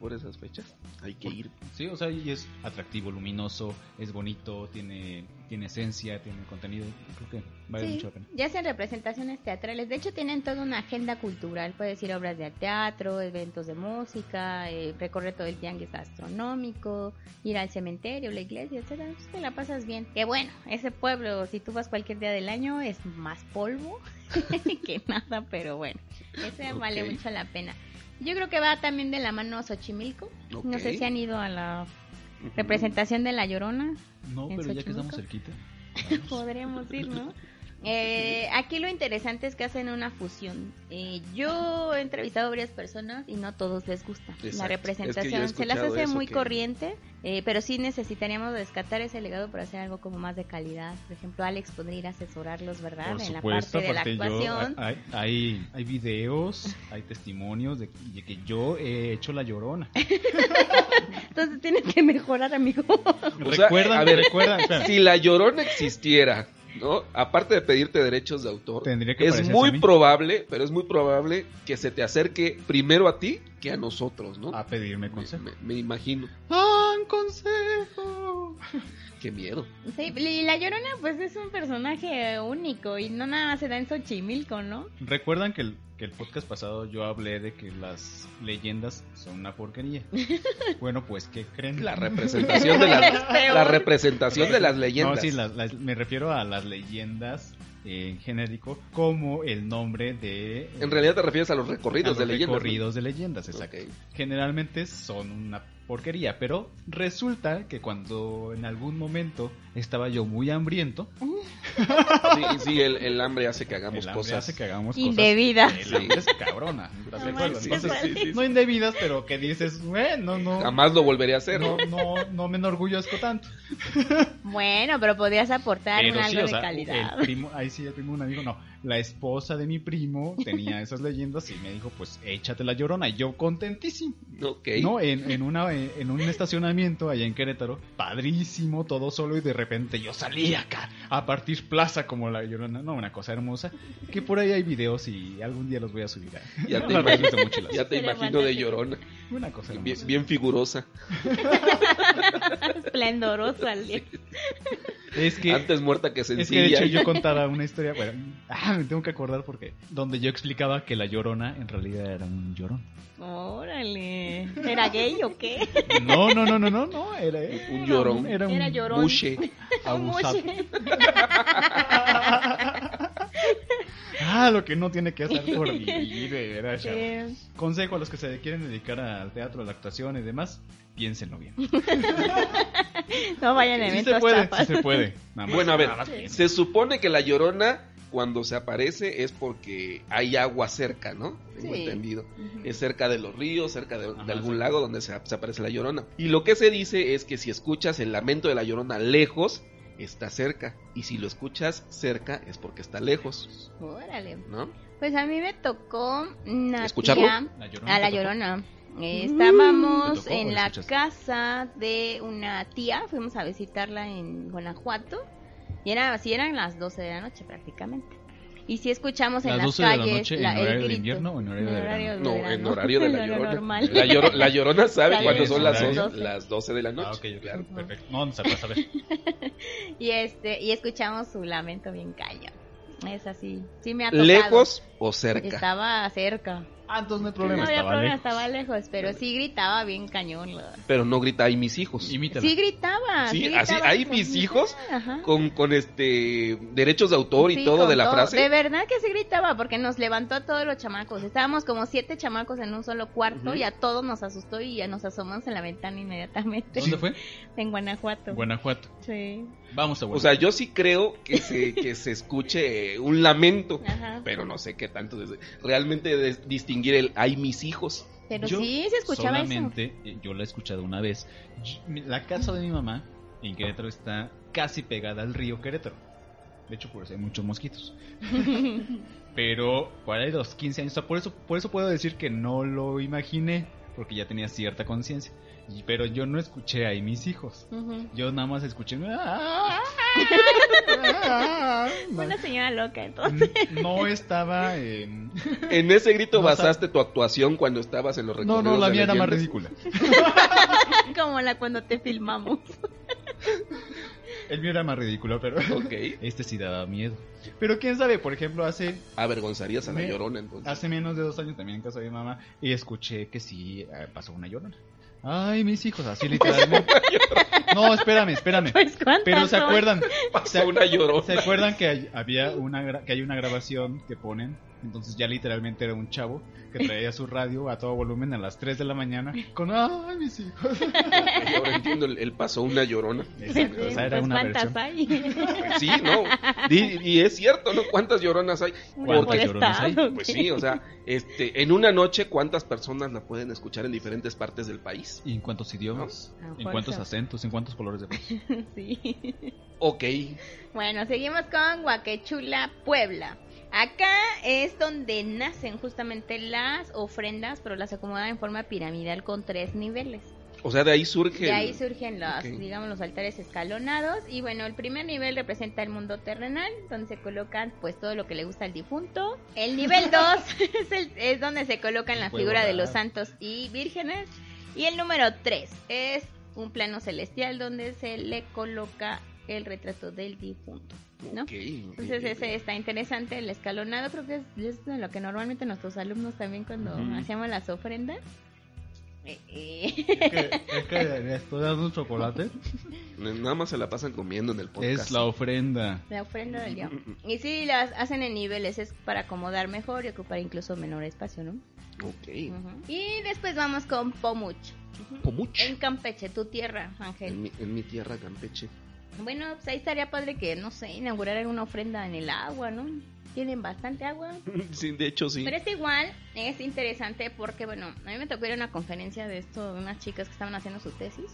Speaker 1: Por esas fechas. Hay que ir.
Speaker 3: Sí, o sea, y es atractivo, luminoso, es bonito, tiene, tiene esencia, tiene contenido. Creo que vale
Speaker 2: Sí,
Speaker 3: mucho la pena.
Speaker 2: ya hacen representaciones teatrales. De hecho, tienen toda una agenda cultural. Puedes ir a obras de teatro, eventos de música, eh, recorrer todo el tianguis gastronómico, ir al cementerio, la iglesia, etcétera. Te la pasas bien. Que bueno, ese pueblo, si tú vas cualquier día del año, es más polvo [laughs] que nada, pero bueno, ese vale
Speaker 1: Ok.
Speaker 2: mucho la pena. Yo creo que va también de la mano a Xochimilco. No sé si han ido a la. Representación de la Llorona.
Speaker 3: No,
Speaker 2: ¿En
Speaker 3: pero ya que estamos cerquita. [laughs]
Speaker 2: Podremos ir, ¿no? Eh, aquí lo interesante es que hacen una fusión. Eh, yo he entrevistado a varias personas y no a todos les gusta
Speaker 1: Exacto.
Speaker 2: la
Speaker 1: Es que
Speaker 2: representación. Se las hace muy
Speaker 1: que-
Speaker 2: corriente, eh, pero sí necesitaríamos rescatar ese legado para hacer algo como más de calidad. Por ejemplo, Alex podría ir a asesorarlos, ¿verdad?
Speaker 3: Por
Speaker 2: en la parte de la
Speaker 3: aparte yo,
Speaker 2: actuación.
Speaker 3: hay, hay, hay videos, hay testimonios de, de que yo he hecho la llorona. [laughs]
Speaker 2: Entonces tienes que mejorar, amigo. [laughs]
Speaker 1: O sea,
Speaker 3: recuerdan,
Speaker 1: a ver,
Speaker 3: recuerdan, espera,
Speaker 1: Si la llorona existiera, ¿no? Aparte de pedirte derechos de autor,
Speaker 3: que
Speaker 1: es muy probable, pero es muy probable que se te acerque primero a ti que a nosotros, ¿no?
Speaker 3: a pedirme
Speaker 1: me,
Speaker 3: consejo.
Speaker 1: me- me imagino.
Speaker 3: ¡Dan consejo! [laughs]
Speaker 1: Qué miedo.
Speaker 2: Sí, y la Llorona pues es un personaje único y no nada más se da en Xochimilco, ¿no?
Speaker 3: ¿Recuerdan que el, que el podcast pasado yo hablé de que las leyendas son una porquería? [laughs] Bueno, pues, ¿qué creen?
Speaker 1: La [laughs] representación de las, la representación de las leyendas.
Speaker 3: No, sí, las- las- me refiero a las leyendas en genérico como el nombre de...
Speaker 1: En realidad te refieres a los
Speaker 3: a
Speaker 1: recorridos
Speaker 3: los
Speaker 1: de leyendas. ¿no?
Speaker 3: recorridos de leyendas, exacto. Generalmente son una porquería, pero resulta que cuando en algún momento estaba yo muy hambriento,
Speaker 1: Sí, sí, el, el hambre hace que hagamos
Speaker 3: el hambre
Speaker 1: cosas.
Speaker 3: hace que hagamos
Speaker 2: Indebidas.
Speaker 3: cosas. El hambre es cabrona, ¿estás de
Speaker 2: No
Speaker 3: no indebidas, pero que dices, bueno, no,
Speaker 1: Jamás lo volveré a hacer.
Speaker 3: no, no, no me enorgullezco tanto.
Speaker 2: Bueno, pero podrías aportar
Speaker 3: Pero
Speaker 2: un
Speaker 3: sí,
Speaker 2: algo
Speaker 3: o sea,
Speaker 2: de calidad.
Speaker 3: el primo, ahí sí, el primo, un amigo, no. La esposa de mi primo tenía esas leyendas y me dijo, pues échate la llorona. Y yo contentísimo.
Speaker 1: Ok.
Speaker 3: No, en, en, una, en un estacionamiento allá en Querétaro, padrísimo, todo solo, y de repente yo salí acá a partir plaza como la llorona. No, una cosa hermosa. Que por ahí hay videos y algún día los voy a subir. a-
Speaker 1: Ya te imagino, ya te imagino de llorona.
Speaker 3: Una cosa.
Speaker 1: Bien, bien figurosa. [laughs]
Speaker 2: Esplendoroso al día.
Speaker 3: Es que,
Speaker 1: Antes muerta que
Speaker 3: es que de
Speaker 1: sencilla.
Speaker 3: hecho yo [laughs] contaba una historia, bueno, ah, me tengo que acordar porque, donde yo explicaba que la llorona en realidad era un llorón.
Speaker 2: Órale. ¿Era gay o qué?
Speaker 3: No, no, no, no, no, no, era,
Speaker 1: Un llorón.
Speaker 3: Era un
Speaker 2: Era llorón.
Speaker 1: Bushe. [laughs]
Speaker 3: abusado. Ah, lo que no tiene que hacer por [laughs] vivir, Consejo a los que se quieren dedicar al teatro, a la actuación y demás, piénsenlo bien. [laughs]
Speaker 2: no vayan a
Speaker 3: Sí
Speaker 2: eventos
Speaker 3: se puede, sí se puede. Nada más-
Speaker 1: Bueno, a ver,
Speaker 3: nada más piensen.
Speaker 1: se supone que la llorona cuando se aparece es porque hay agua cerca, ¿no? Tengo
Speaker 2: Sí.
Speaker 1: entendido. Es cerca de los ríos, cerca de, algún
Speaker 3: sí.
Speaker 1: lago donde se, se aparece la llorona. Y lo que se dice es que si escuchas el lamento de la llorona lejos, está cerca. Y si lo escuchas cerca, es porque está lejos,
Speaker 2: Órale.
Speaker 1: ¿no?
Speaker 2: Pues a mí me tocó una
Speaker 1: ¿Escucharlo?
Speaker 2: tía-
Speaker 3: La Llorona
Speaker 2: a la llorona. Eh,
Speaker 3: ¿Te
Speaker 2: estábamos
Speaker 3: tocó
Speaker 2: en
Speaker 3: la
Speaker 2: la
Speaker 3: escuchaste?
Speaker 2: casa de una tía, fuimos a visitarla en Guanajuato y era así eran las 12 de la noche prácticamente. Y si escuchamos en
Speaker 3: ¿Las
Speaker 2: las
Speaker 3: 12 de la
Speaker 2: calles
Speaker 3: noche en
Speaker 2: la- el
Speaker 3: horario de
Speaker 2: grito.
Speaker 3: invierno o en horario de verano?
Speaker 1: No, en horario de la [laughs]
Speaker 2: En horario
Speaker 1: llorona.
Speaker 2: normal.
Speaker 1: La, lloro- la llorona sabe cuándo
Speaker 3: en
Speaker 1: son las,
Speaker 3: horario.
Speaker 1: 12, las 12 de la noche.
Speaker 3: Ah, ok, ok,
Speaker 1: claro.
Speaker 3: perfecto. No, no se puede saber. [laughs]
Speaker 2: Y este y escuchamos su lamento bien cañón. Es así. Sí me ha tocado.
Speaker 1: ¿Lejos o cerca?
Speaker 2: Estaba cerca.
Speaker 3: Ah, entonces no hay
Speaker 2: No
Speaker 3: problema,
Speaker 2: había
Speaker 3: estaba
Speaker 2: problema,
Speaker 3: lejos.
Speaker 2: estaba lejos, pero sí gritaba bien cañón. la-
Speaker 1: Pero no grita ahí mis hijos.
Speaker 3: Imítala.
Speaker 2: Sí gritaba.
Speaker 1: Sí,
Speaker 2: sí
Speaker 1: así,
Speaker 2: gritaba
Speaker 1: ¿hay
Speaker 2: con-
Speaker 1: mis hijos?
Speaker 2: Ajá.
Speaker 1: Con, con este derechos de autor y
Speaker 2: Sí,
Speaker 1: todo
Speaker 2: con
Speaker 1: de la
Speaker 2: todo.
Speaker 1: frase.
Speaker 2: De verdad que sí gritaba porque nos levantó a todos los chamacos. Estábamos como siete chamacos en un solo cuarto
Speaker 1: Ujú.
Speaker 2: y a todos nos asustó y ya nos asomamos en la ventana inmediatamente.
Speaker 3: ¿Dónde fue? [laughs]
Speaker 2: En Guanajuato.
Speaker 3: Guanajuato.
Speaker 2: Sí.
Speaker 3: Vamos a
Speaker 1: O
Speaker 3: Guanajuato.
Speaker 1: sea, yo sí creo que se, que se escuche un lamento, [laughs]
Speaker 2: Ajá.
Speaker 1: pero no sé qué tanto. desde- Realmente des- distinguir el hay mis hijos.
Speaker 2: Pero
Speaker 3: Yo
Speaker 2: sí se escuchaba
Speaker 3: solamente, eh, yo la he escuchado una vez. La casa de mi mamá en Querétaro está casi pegada al río Querétaro. De hecho, por eso hay muchos mosquitos. [laughs] Pero para los 15 años, o sea, por eso, por eso puedo decir que no lo imaginé, porque ya tenía cierta conciencia. Y- Pero yo no escuché ahí mis hijos. Yo nada más escuché.
Speaker 2: Una señora loca entonces.
Speaker 3: No estaba en. [laughs]
Speaker 1: En ese grito
Speaker 3: No,
Speaker 1: basaste tu actuación cuando estabas en los
Speaker 3: No,
Speaker 1: recorridos
Speaker 3: no, la
Speaker 1: de
Speaker 3: mía era más ridícula. [laughs]
Speaker 2: Como la cuando te filmamos. [laughs]
Speaker 3: El mío era más ridículo, pero.
Speaker 1: Ok.
Speaker 3: Este sí daba miedo. Pero quién sabe, por ejemplo, hace
Speaker 1: Avergonzarías a la
Speaker 3: Me-
Speaker 1: llorona entonces.
Speaker 3: hace menos de dos años también en casa de mi mamá y escuché que sí eh, pasó una llorona. Ay, mis hijos, así literalmente. [laughs] No, espérame, espérame.
Speaker 2: Pues
Speaker 3: Pero se acuerdan, [laughs]
Speaker 1: Pasó una llorona.
Speaker 3: ¿se acuerdan que hay- había una gra- que hay una grabación que ponen? Entonces ya literalmente era un chavo que [laughs] traía su radio a todo volumen a las 3 de la mañana con ay, mis hijos. [laughs]
Speaker 1: Ahora entiendo, el, el pasó una llorona.
Speaker 3: Exacto,
Speaker 2: Sí,
Speaker 3: esa era
Speaker 2: pues
Speaker 3: una
Speaker 2: cuántas
Speaker 3: versión.
Speaker 2: hay.
Speaker 1: Sí, no. Y, y es cierto, ¿no? ¿Cuántas lloronas hay?
Speaker 3: ¿Cuántas lloronas hay?
Speaker 1: Pues sí, o sea, este, en una noche, ¿cuántas personas la pueden escuchar en diferentes partes del país?
Speaker 3: ¿Y en cuántos idiomas?
Speaker 2: A
Speaker 3: ¿En cuántos acentos? ¿En cuántos colores de voz? [laughs]
Speaker 2: Sí.
Speaker 1: Ok.
Speaker 2: Bueno, seguimos con Huaquechula, Puebla. Acá es donde nacen justamente las ofrendas, pero las acomodan en forma piramidal con tres niveles.
Speaker 1: O sea, de ahí surge.
Speaker 2: De ahí surgen los, digamos, los altares escalonados. Y bueno, el primer nivel representa el mundo terrenal, donde se colocan pues todo lo que le gusta al difunto. El nivel [laughs] 2 [laughs] es, donde se colocan la figura de los santos y vírgenes. Y el número 3 es un plano celestial donde se le coloca el retrato del difunto. ¿no? Entonces ese está interesante, el escalonado creo que es, es de lo que normalmente nuestros alumnos también cuando
Speaker 1: Ujú.
Speaker 2: hacíamos las ofrendas. Eh, eh.
Speaker 3: Es que estoy dando un chocolate.
Speaker 1: Nada más se la pasan comiendo en el podcast.
Speaker 3: Es la ofrenda.
Speaker 2: La ofrenda del día. Y sí, las hacen en niveles, es para acomodar mejor y ocupar incluso menor espacio, ¿no?
Speaker 1: Ok.
Speaker 2: Y después vamos con Pomuch.
Speaker 1: Pomuch.
Speaker 2: En Campeche, tu tierra, Ángel.
Speaker 1: En mi, en mi tierra, Campeche.
Speaker 2: Bueno, pues ahí estaría padre que, no sé, inauguraran una ofrenda en el agua, ¿no? Tienen bastante agua. [laughs]
Speaker 1: Sí, de hecho sí.
Speaker 2: Pero es igual, es interesante porque, bueno, a mí me tocó ir a una conferencia de esto, de unas chicas que estaban haciendo su tesis.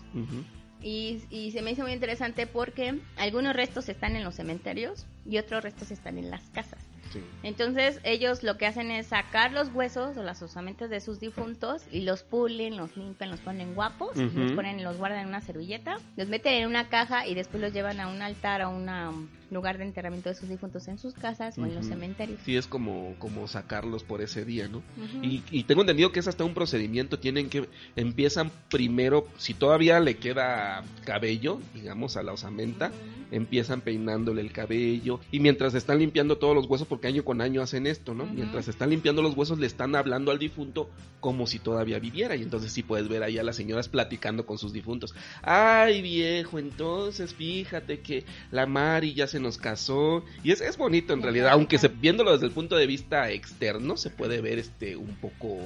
Speaker 2: Y, y se me hizo muy interesante porque algunos restos están en los cementerios y otros restos están en las casas.
Speaker 1: Sí.
Speaker 2: Entonces ellos lo que hacen es sacar los huesos o las osamentas de sus difuntos y los pulen, los limpian, los ponen guapos, los ponen, los guardan en una servilleta, los meten en una caja y después los llevan a un altar, a un lugar de enterramiento de sus difuntos en sus casas o en los cementerios.
Speaker 1: Sí, es como, como sacarlos por ese día, ¿no? Y, y tengo entendido que es hasta un procedimiento, tienen que, empiezan primero, si todavía le queda cabello, digamos, a la osamenta, empiezan peinándole el cabello, y mientras están limpiando todos los huesos, porque año con año hacen esto, ¿no? Mientras están limpiando los huesos, le están hablando al difunto como si todavía viviera, y entonces sí puedes ver ahí a las señoras platicando con sus difuntos. Ay, viejo, entonces fíjate que la Mari ya se se nos casó. Y es, es bonito en realidad, aunque se, viéndolo desde el punto de vista externo, se puede ver este un poco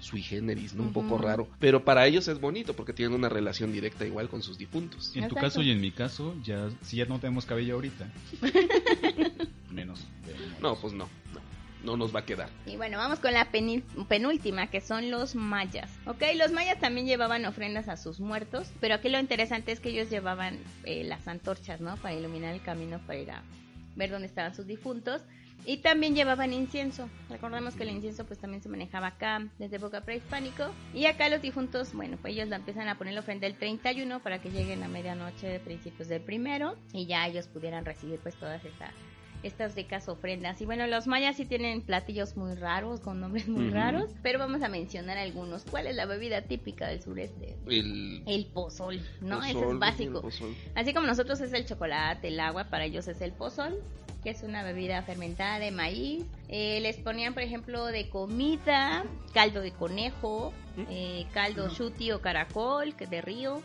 Speaker 1: sui generis, ¿no? Un poco raro. Pero para ellos es bonito porque tienen una relación directa igual con sus difuntos.
Speaker 3: En tu
Speaker 2: Exacto.
Speaker 3: caso y en mi caso, ya si ya no tenemos cabello ahorita. [laughs] Menos. de-
Speaker 1: No, pues no, no, no nos va a quedar.
Speaker 2: Y bueno, vamos con la penúltima, que son los mayas. Ok, los mayas también llevaban ofrendas a sus muertos, pero aquí lo interesante es que ellos llevaban eh, las antorchas, ¿no? Para iluminar el camino para ir a ver dónde estaban sus difuntos. Y también llevaban incienso. Recordemos que el incienso pues también se manejaba acá desde época prehispánico. Y acá los difuntos, bueno, pues ellos la empiezan a poner la ofrenda el 31 para que lleguen a medianoche, principios del primero. Y ya ellos pudieran recibir pues todas estas estas ricas ofrendas. Y bueno, los mayas sí tienen platillos muy raros, con nombres muy
Speaker 1: Ujú.
Speaker 2: raros, pero vamos a mencionar algunos. ¿Cuál es la bebida típica del sureste?
Speaker 1: El
Speaker 2: El pozol, ¿no? Ese
Speaker 1: pozol,
Speaker 2: es básico. Así como nosotros es el chocolate, el agua, para ellos es el pozol, que es una bebida fermentada de maíz. Eh, les ponían, por ejemplo, de comida, caldo de conejo, eh, caldo chuti o caracol, que es de río,
Speaker 1: Ujú.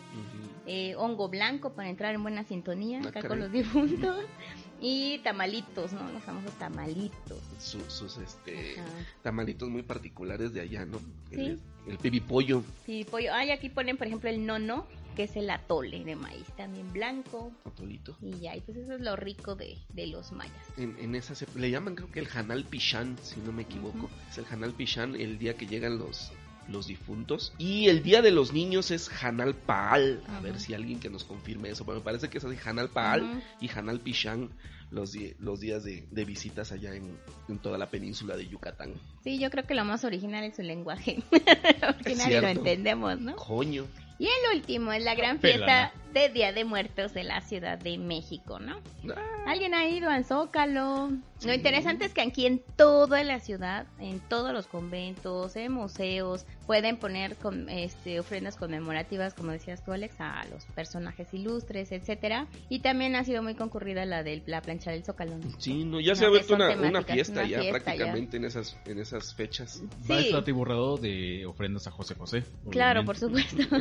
Speaker 2: eh, hongo blanco para entrar en buena sintonía
Speaker 1: Ah,
Speaker 2: acá con los difuntos. [laughs] Y tamalitos, ¿no? Los famosos tamalitos.
Speaker 1: Su- sus este
Speaker 2: Ajá.
Speaker 1: tamalitos muy particulares de allá, ¿no?
Speaker 2: Sí.
Speaker 1: El, el pibipollo.
Speaker 2: Sí, pollo. Ay, aquí ponen, por ejemplo, el nono, que es el atole de maíz, también blanco.
Speaker 1: Atolito.
Speaker 2: Y ya, y pues eso es lo rico de, de los mayas.
Speaker 1: En, en esa se- le llaman creo que el Hanal Pichán, si no me equivoco. Es el Hanal Pichán el día que llegan los los difuntos y el día de los niños es Hanal Paal a ver si alguien que nos confirme eso pero me parece que es así Hanal Paal y Hanal Pichán los, los días de, de visitas allá en, en toda la península de Yucatán
Speaker 2: Sí, yo creo que lo más original es su lenguaje. Porque
Speaker 1: Es
Speaker 2: nadie lo entendemos, ¿no?
Speaker 1: coño
Speaker 2: Y el último es la gran
Speaker 3: Pela,
Speaker 2: fiesta de Día de Muertos de la Ciudad de México, ¿no?
Speaker 1: Ah,
Speaker 2: ¿Alguien ha ido al Zócalo?
Speaker 1: Sí.
Speaker 2: Lo interesante es que aquí en toda la ciudad, en todos los conventos, en museos, pueden poner con, este, ofrendas conmemorativas, como decías tú, Alex, a los personajes ilustres, etcétera. Y también ha sido muy concurrida la de la plancha del Zócalo. ¿no?
Speaker 1: sí no ya se ha vuelto una, una fiesta
Speaker 2: una
Speaker 1: ya
Speaker 2: fiesta
Speaker 1: prácticamente en esas en esas fechas
Speaker 3: Va a
Speaker 2: Sí.
Speaker 3: estar atiborrado de ofrendas a José José.
Speaker 2: Claro, por supuesto. [laughs]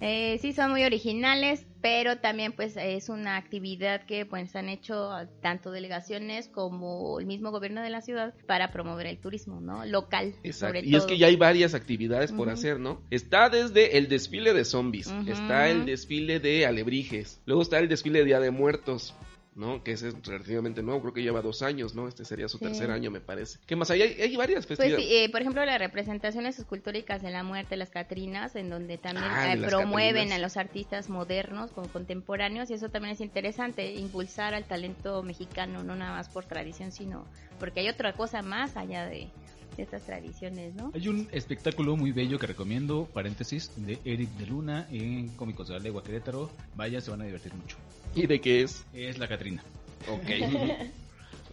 Speaker 2: Eh, sí, son muy originales, pero también pues es una actividad que pues han hecho tanto delegaciones como el mismo gobierno de la ciudad para promover el turismo, ¿no? Local,
Speaker 1: Exacto.
Speaker 2: sobre
Speaker 1: Y es que ya hay varias actividades por hacer, ¿no? Está desde el desfile de zombies, está el desfile de alebrijes, luego está el desfile de Día de Muertos, ¿no? Que ese es relativamente nuevo, creo que lleva dos años, ¿no? Este sería su
Speaker 2: Sí.
Speaker 1: tercer año, me parece. ¿Qué más hay? Hay, hay varias
Speaker 2: Pues
Speaker 1: festividades.
Speaker 2: sí, eh, por ejemplo, las representaciones escultóricas de la muerte, las Catrinas, en donde también
Speaker 1: Ah,
Speaker 2: eh, promueven
Speaker 1: Catrinas.
Speaker 2: a los artistas modernos con contemporáneos y eso también es interesante, impulsar al talento mexicano, no nada más por tradición, sino porque hay otra cosa más allá de estas tradiciones, ¿no?
Speaker 3: Hay un espectáculo muy bello que recomiendo, paréntesis, de Eric de Luna en Cómicos de la Legua Querétaro. Vaya, se van a divertir mucho.
Speaker 1: ¿Y de qué es?
Speaker 3: Es la Catrina.
Speaker 1: Ok.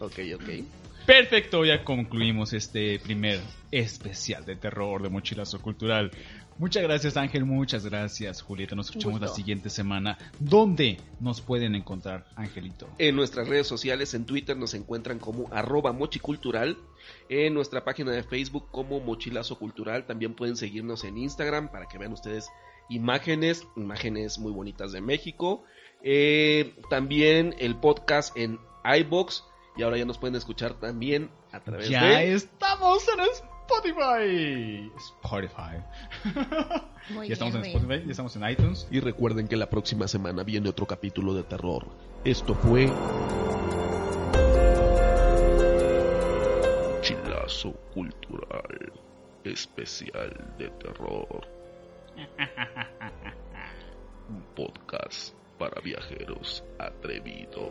Speaker 1: [laughs] ok, ok.
Speaker 3: Perfecto, ya concluimos este primer especial de terror de Mochilazo Cultural. Muchas gracias Ángel, muchas gracias Julieta. Nos escuchamos la siguiente semana. ¿Dónde nos pueden encontrar, Angelito?
Speaker 1: En nuestras redes sociales, en Twitter nos encuentran como arroba mochicultural, en nuestra página de Facebook como Mochilazo Cultural, también pueden seguirnos en Instagram para que vean ustedes imágenes, imágenes muy bonitas de México, Eh, también el podcast en iBox y ahora ya nos pueden escuchar también a través
Speaker 3: Ya
Speaker 1: de...
Speaker 3: estamos en Spotify. Spotify. [laughs]
Speaker 2: Muy
Speaker 3: ya estamos
Speaker 2: bien,
Speaker 3: en Spotify, ya estamos en iTunes.
Speaker 1: Y recuerden que la próxima semana viene otro capítulo de terror. Esto fue... Chilazo Cultural Especial de Terror. [laughs] Un podcast para viajeros atrevidos.